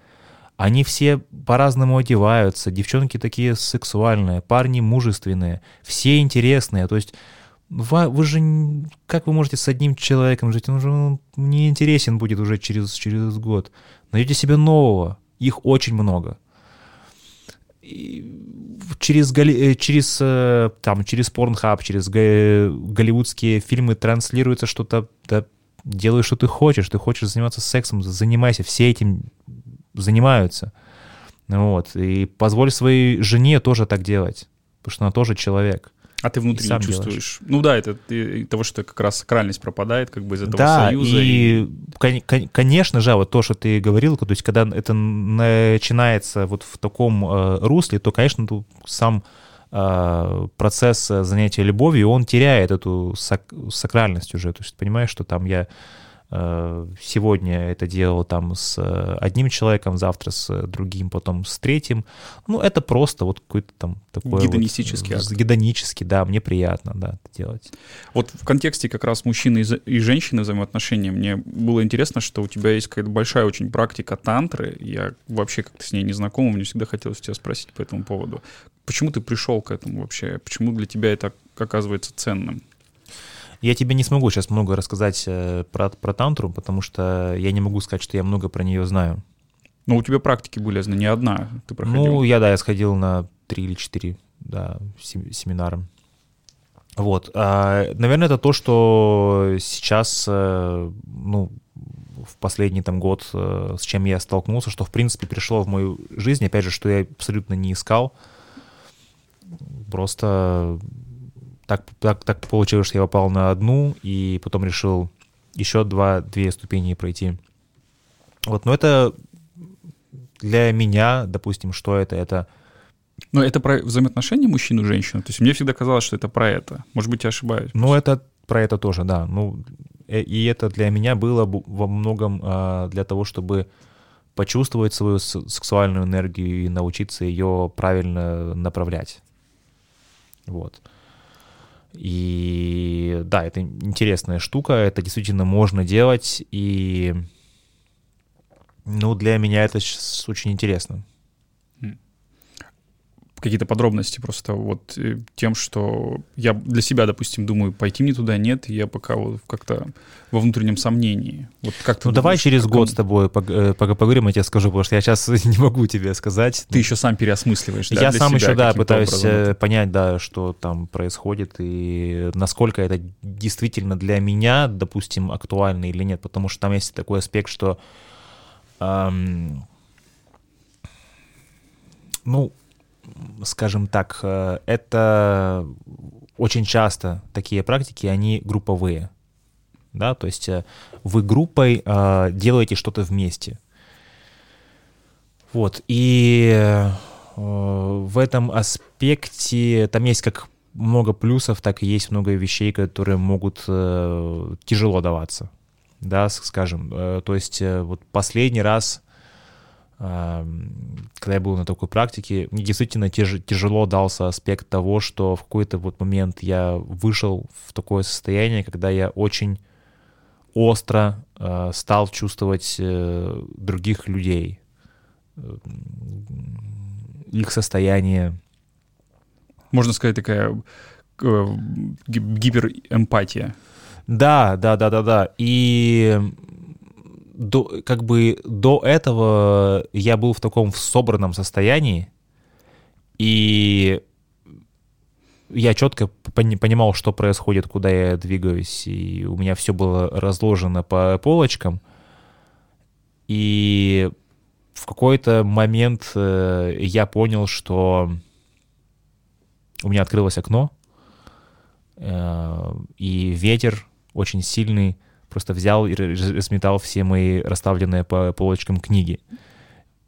они все по-разному одеваются, девчонки такие сексуальные, парни мужественные, все интересные, то есть Вы же, как вы можете с одним человеком жить? Он же ну, не интересен будет уже через, через год. Найдете себе нового. Их очень много. И через, э, через, э, там, через Pornhub, через га- голливудские фильмы транслируется что-то, да, делай, что ты хочешь. Ты хочешь заниматься сексом, занимайся. Все этим занимаются. Вот. И позволь своей жене тоже так делать. Потому что она тоже человек. А ты внутри сам не чувствуешь. Ну да, это того, что как раз сакральность пропадает как бы из этого да, союза. и, кон- конечно же, вот то, что ты говорил, то есть когда это начинается вот в таком э, русле, то, конечно, тут сам э, процесс э, занятия любовью, он теряет эту сак- сакральность уже. То есть понимаешь, что там я сегодня это делал там с э, одним человеком, завтра с э, другим, потом с третьим. Ну, это просто вот какой-то там такой Гедонистический вот, акт. гедонический, да, мне приятно, да, это делать. Вот в контексте как раз мужчины и женщины взаимоотношений мне было интересно, что у тебя есть какая-то большая очень практика тантры. Я вообще как-то с ней не знаком, мне всегда хотелось тебя спросить по этому поводу. Почему ты пришел к этому вообще? Почему для тебя это оказывается ценным? Я тебе не смогу сейчас много рассказать э, про, про тантру, потому что я не могу сказать, что я много про нее знаю. Но у тебя практики были, я знаю, не одна ты проходил. Ну, я, да, я сходил на три или четыре да, сем- семинара. Вот. А, наверное, это то, что сейчас, э, ну, в последний там год, э, с чем я столкнулся, что, в принципе, пришло в мою жизнь, опять же, что я абсолютно не искал. Просто так, так, так получилось, что я попал на одну, и потом решил еще два, две ступени пройти. Вот, но это для меня, допустим, что это? Это Но это про взаимоотношения мужчин и женщин. То есть мне всегда казалось, что это про это. Может быть, я ошибаюсь. Ну, это про это тоже, да. Ну, э, и это для меня было во многом а, для того, чтобы почувствовать свою сексуальную энергию и научиться ее правильно направлять. Вот. И да, это интересная штука, это действительно можно делать, и ну, для меня это щас очень интересно. Какие-то подробности просто вот э, тем, что я для себя, допустим, думаю, пойти мне туда, нет, я пока вот как-то во внутреннем сомнении. Вот как Ну, давай думаешь, через как год с тобой э, пог- поговорим, я тебе скажу, потому что я сейчас не могу тебе сказать. Ты еще сам переосмысливаешь, да, Я сам еще, да, пытаюсь образом э, это? понять, да, что там происходит и насколько это действительно для меня, допустим, актуально или нет, потому что там есть такой аспект, что, ам, ну, скажем так, э, это очень часто такие практики, они групповые, да, то есть э, вы группой э, делаете что-то вместе. Вот, и в этом аспекте там есть как много плюсов, так и есть много вещей, которые могут тяжело даваться, да, скажем. То есть вот последний раз, когда я был на такой практике, мне действительно тяж- тяжело дался аспект того, что в какой-то вот момент я вышел в такое состояние, когда я очень остро э, стал чувствовать э, других людей, э, их состояние. Можно сказать, такая э, ги- гиперэмпатия. Да, да, да, да, да. И до, как бы до этого я был в таком в собранном состоянии, и я четко пони- понимал, что происходит, куда я двигаюсь, и у меня все было разложено по полочкам. И в какой-то момент э, я понял, что у меня открылось окно, э, и ветер очень сильный просто взял и раз- разметал все мои расставленные по полочкам книги.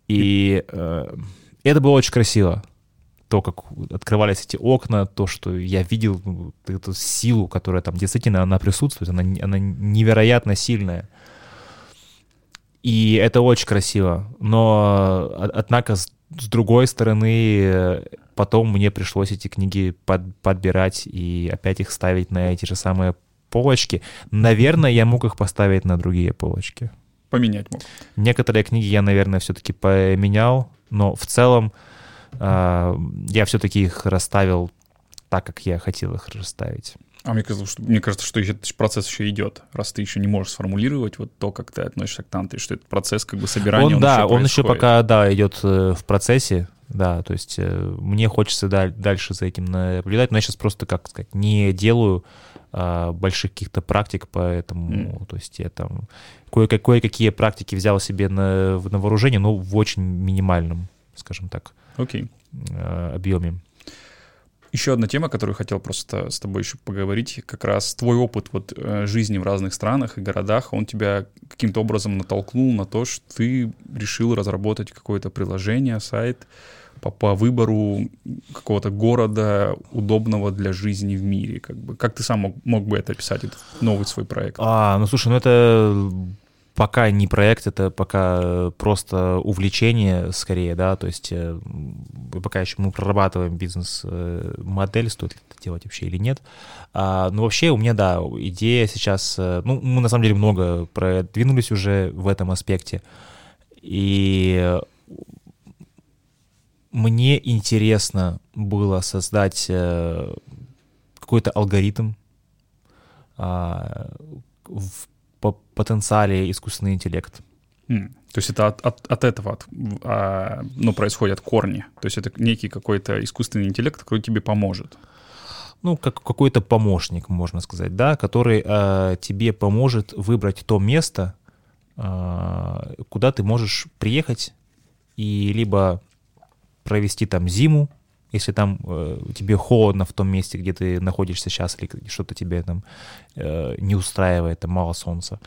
И э, это было очень красиво. То, как открывались эти окна, то, что я видел ну, эту силу, которая там действительно она присутствует, она, она невероятно сильная. И это очень красиво. Но, э, однако, с, с другой стороны, э, потом мне пришлось эти книги под- подбирать и опять их ставить на эти же самые полочки. Наверное, я мог их поставить на другие полочки. Поменять мог. Некоторые книги я, наверное, все-таки поменял, но в целом э, я все-таки их расставил так, как я хотел их расставить. А мне кажется, что, мне кажется, что этот процесс еще идет, раз ты еще не можешь сформулировать вот то, как ты относишься к тантре, что этот процесс как бы собирания, Он, он, да, еще он еще пока, да, идет э, в процессе, да, то есть э, мне хочется да- дальше за этим наблюдать, но я сейчас просто, как сказать, не делаю больших каких-то практик, поэтому, то есть я там кое- кое-какие практики взял себе на, на вооружение, но в очень минимальном, скажем так, Окей. э, объеме. Еще одна тема, которую хотел просто с тобой еще поговорить, как раз твой опыт вот э, жизни в разных странах и городах, он тебя каким-то образом натолкнул на то, что ты решил разработать какое-то приложение, сайт по, по выбору какого-то города, удобного для жизни в мире. Как, бы. как ты сам мог, мог бы это описать, этот новый свой проект? А, ну слушай, ну это пока не проект, это пока э, просто увлечение скорее, да, то есть э, пока еще мы прорабатываем бизнес-модель, стоит ли это делать вообще или нет. А, ну вообще у меня, да, идея сейчас, э, ну мы на самом деле много продвинулись уже в этом аспекте, и мне интересно было создать э, какой-то алгоритм а, в по- потенциале искусственный интеллект. То есть это от, от- от этого от, а, ну, происходят корни. То есть это некий какой-то искусственный интеллект, который тебе поможет. Ну, как какой-то помощник, можно сказать, да, который э, тебе поможет выбрать то место, э, куда ты можешь приехать и либо провести там зиму, если там э, тебе холодно в том месте, где ты находишься сейчас, или что-то тебе там э, не устраивает, там мало солнца.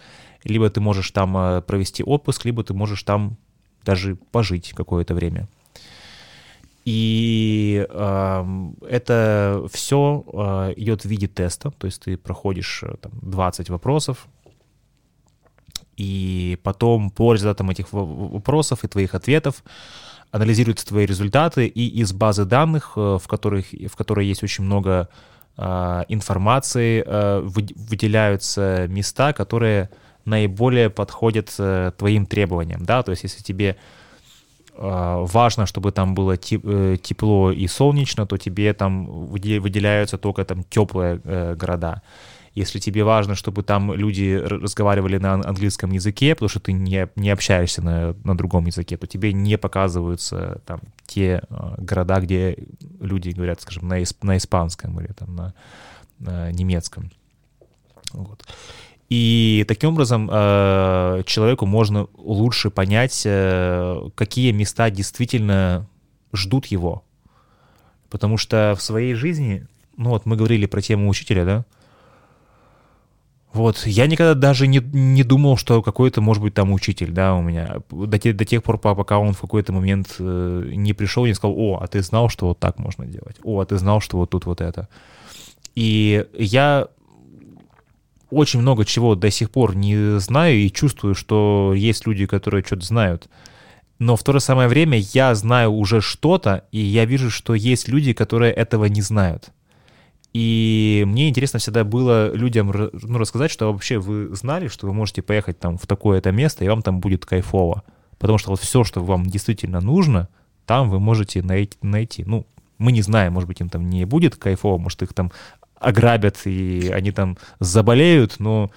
Либо ты можешь там э, провести отпуск, либо ты можешь там даже пожить какое-то время. И эм, это все идет в виде теста, то есть ты проходишь э, там, 20 вопросов, и потом по результатам этих вопросов и твоих ответов анализируются твои результаты, и из базы данных, э, в, которых, в которой есть очень много э, информации, э, вы- выделяются места, которые наиболее подходят э, твоим требованиям, да, то есть если тебе э, важно, чтобы там было те- тепло и солнечно, то тебе там выде- выделяются только там теплые города. Если тебе важно, чтобы там люди разговаривали на ан- английском языке, потому что ты не, не общаешься на, на другом языке, то тебе не показываются там те э, города, где люди говорят, скажем, на, ис- на испанском или там на, на немецком. Вот. И таким образом э, человеку можно лучше понять, э, какие места действительно ждут его. Потому что в своей жизни, ну вот мы говорили про тему учителя, да, вот, я никогда даже не, не думал, что какой-то, может быть, там учитель, да, у меня. До, те- до тех пор, по- пока он в какой-то момент э, не пришел и не сказал, о, а ты знал, что вот так можно делать? О, а ты знал, что вот тут вот это? И я очень много чего до сих пор не знаю и чувствую, что есть люди, которые что-то знают. Но в то же самое время я знаю уже что-то, и я вижу, что есть люди, которые этого не знают. И мне интересно всегда было людям ну, рассказать, что вообще вы знали, что вы можете поехать там в такое-то место, и вам там будет кайфово. Потому что вот все, что вам действительно нужно, там вы можете найти. Ну, мы не знаем, может быть, им там не будет кайфово, может, их там ограбят, и они там заболеют, но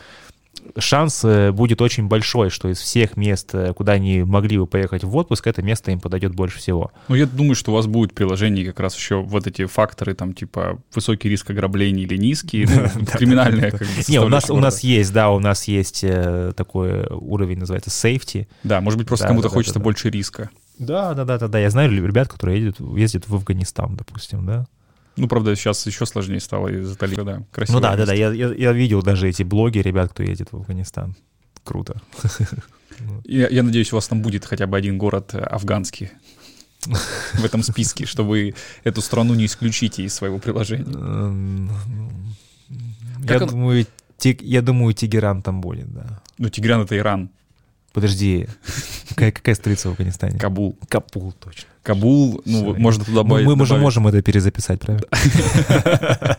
шанс э, будет очень большой, что из всех мест, э, куда они могли бы поехать в отпуск, это место им подойдет больше всего. Ну, я думаю, что у вас будет в приложении как раз еще вот эти факторы, там, типа, высокий риск ограблений или низкий, ну, криминальная как бы Не, у нас, у нас есть, да, у нас есть э, такой уровень, называется safety. Да, может быть, просто кому-то хочется больше риска. Да, да, да, да, да. Я знаю ребят, которые ездят, ездят в Афганистан, допустим, да. Ну, правда, сейчас еще сложнее стало из-за талиба, да. Красиво. Ну да, да, да. Я, я, я видел даже эти блоги ребят, кто едет в Афганистан. Круто. Я, я надеюсь, у вас там будет хотя бы один город афганский в этом списке, что вы эту страну не исключите из своего приложения. Эм, Как Я он- думаю, Ти- я думаю, Тегеран там будет, да. Ну, Тигран — это Иран, Подожди, какая, какая столица в Афганистане? Кабул. Капул, точно. Кабул, ну, я- можно туда добавить. мы же добавить- можем это перезаписать, правильно?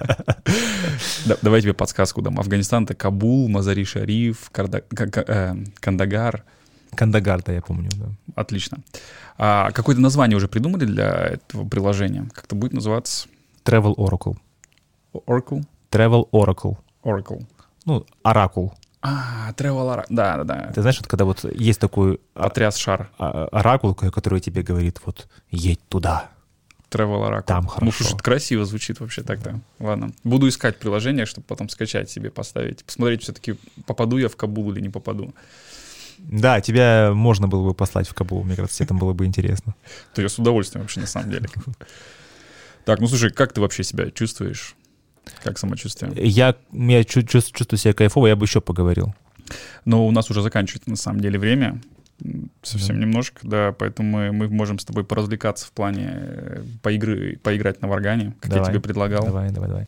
Да, давай я тебе подсказку дам. Афганистан — это Кабул, Мазари-Шариф, э, Кандагар. Кандагар, да, я помню, да. Отлично. А какое-то название уже придумали для этого приложения? Как-то будет называться Travel Oracle. Oracle? Travel Oracle. Oracle. Ну, оракул. А, Oracle. Да, да, да. Ты знаешь, вот когда вот есть такой а- Потряс шар. а- оракул, ко- который тебе говорит, вот, едь туда. Travel Oracle. Там Ну, хорошо. слушай, это красиво звучит вообще так-то. Ладно. Буду искать приложение, чтобы потом скачать себе, поставить. Посмотреть все-таки, попаду я в Кабул или не попаду. Да, тебя можно было бы послать в Кабул, мне кажется, тебе там было бы интересно. То я с удовольствием вообще на самом деле. Так, ну слушай, как ты вообще себя чувствуешь? Как самочувствие? Я, я чу- чувс- чувствую себя кайфово, я бы еще поговорил. Но у нас уже заканчивается на самом деле время. Совсем немножко, да, поэтому мы, мы можем с тобой поразвлекаться в плане э, поигры, поиграть на варгане, как я Давай, тебе предлагал. Давай, давай, давай.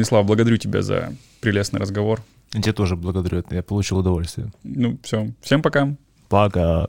Станислав, благодарю тебя за прелестный разговор. Я тебя тоже благодарю, я получил удовольствие. Ну, все. Всем пока. Пока.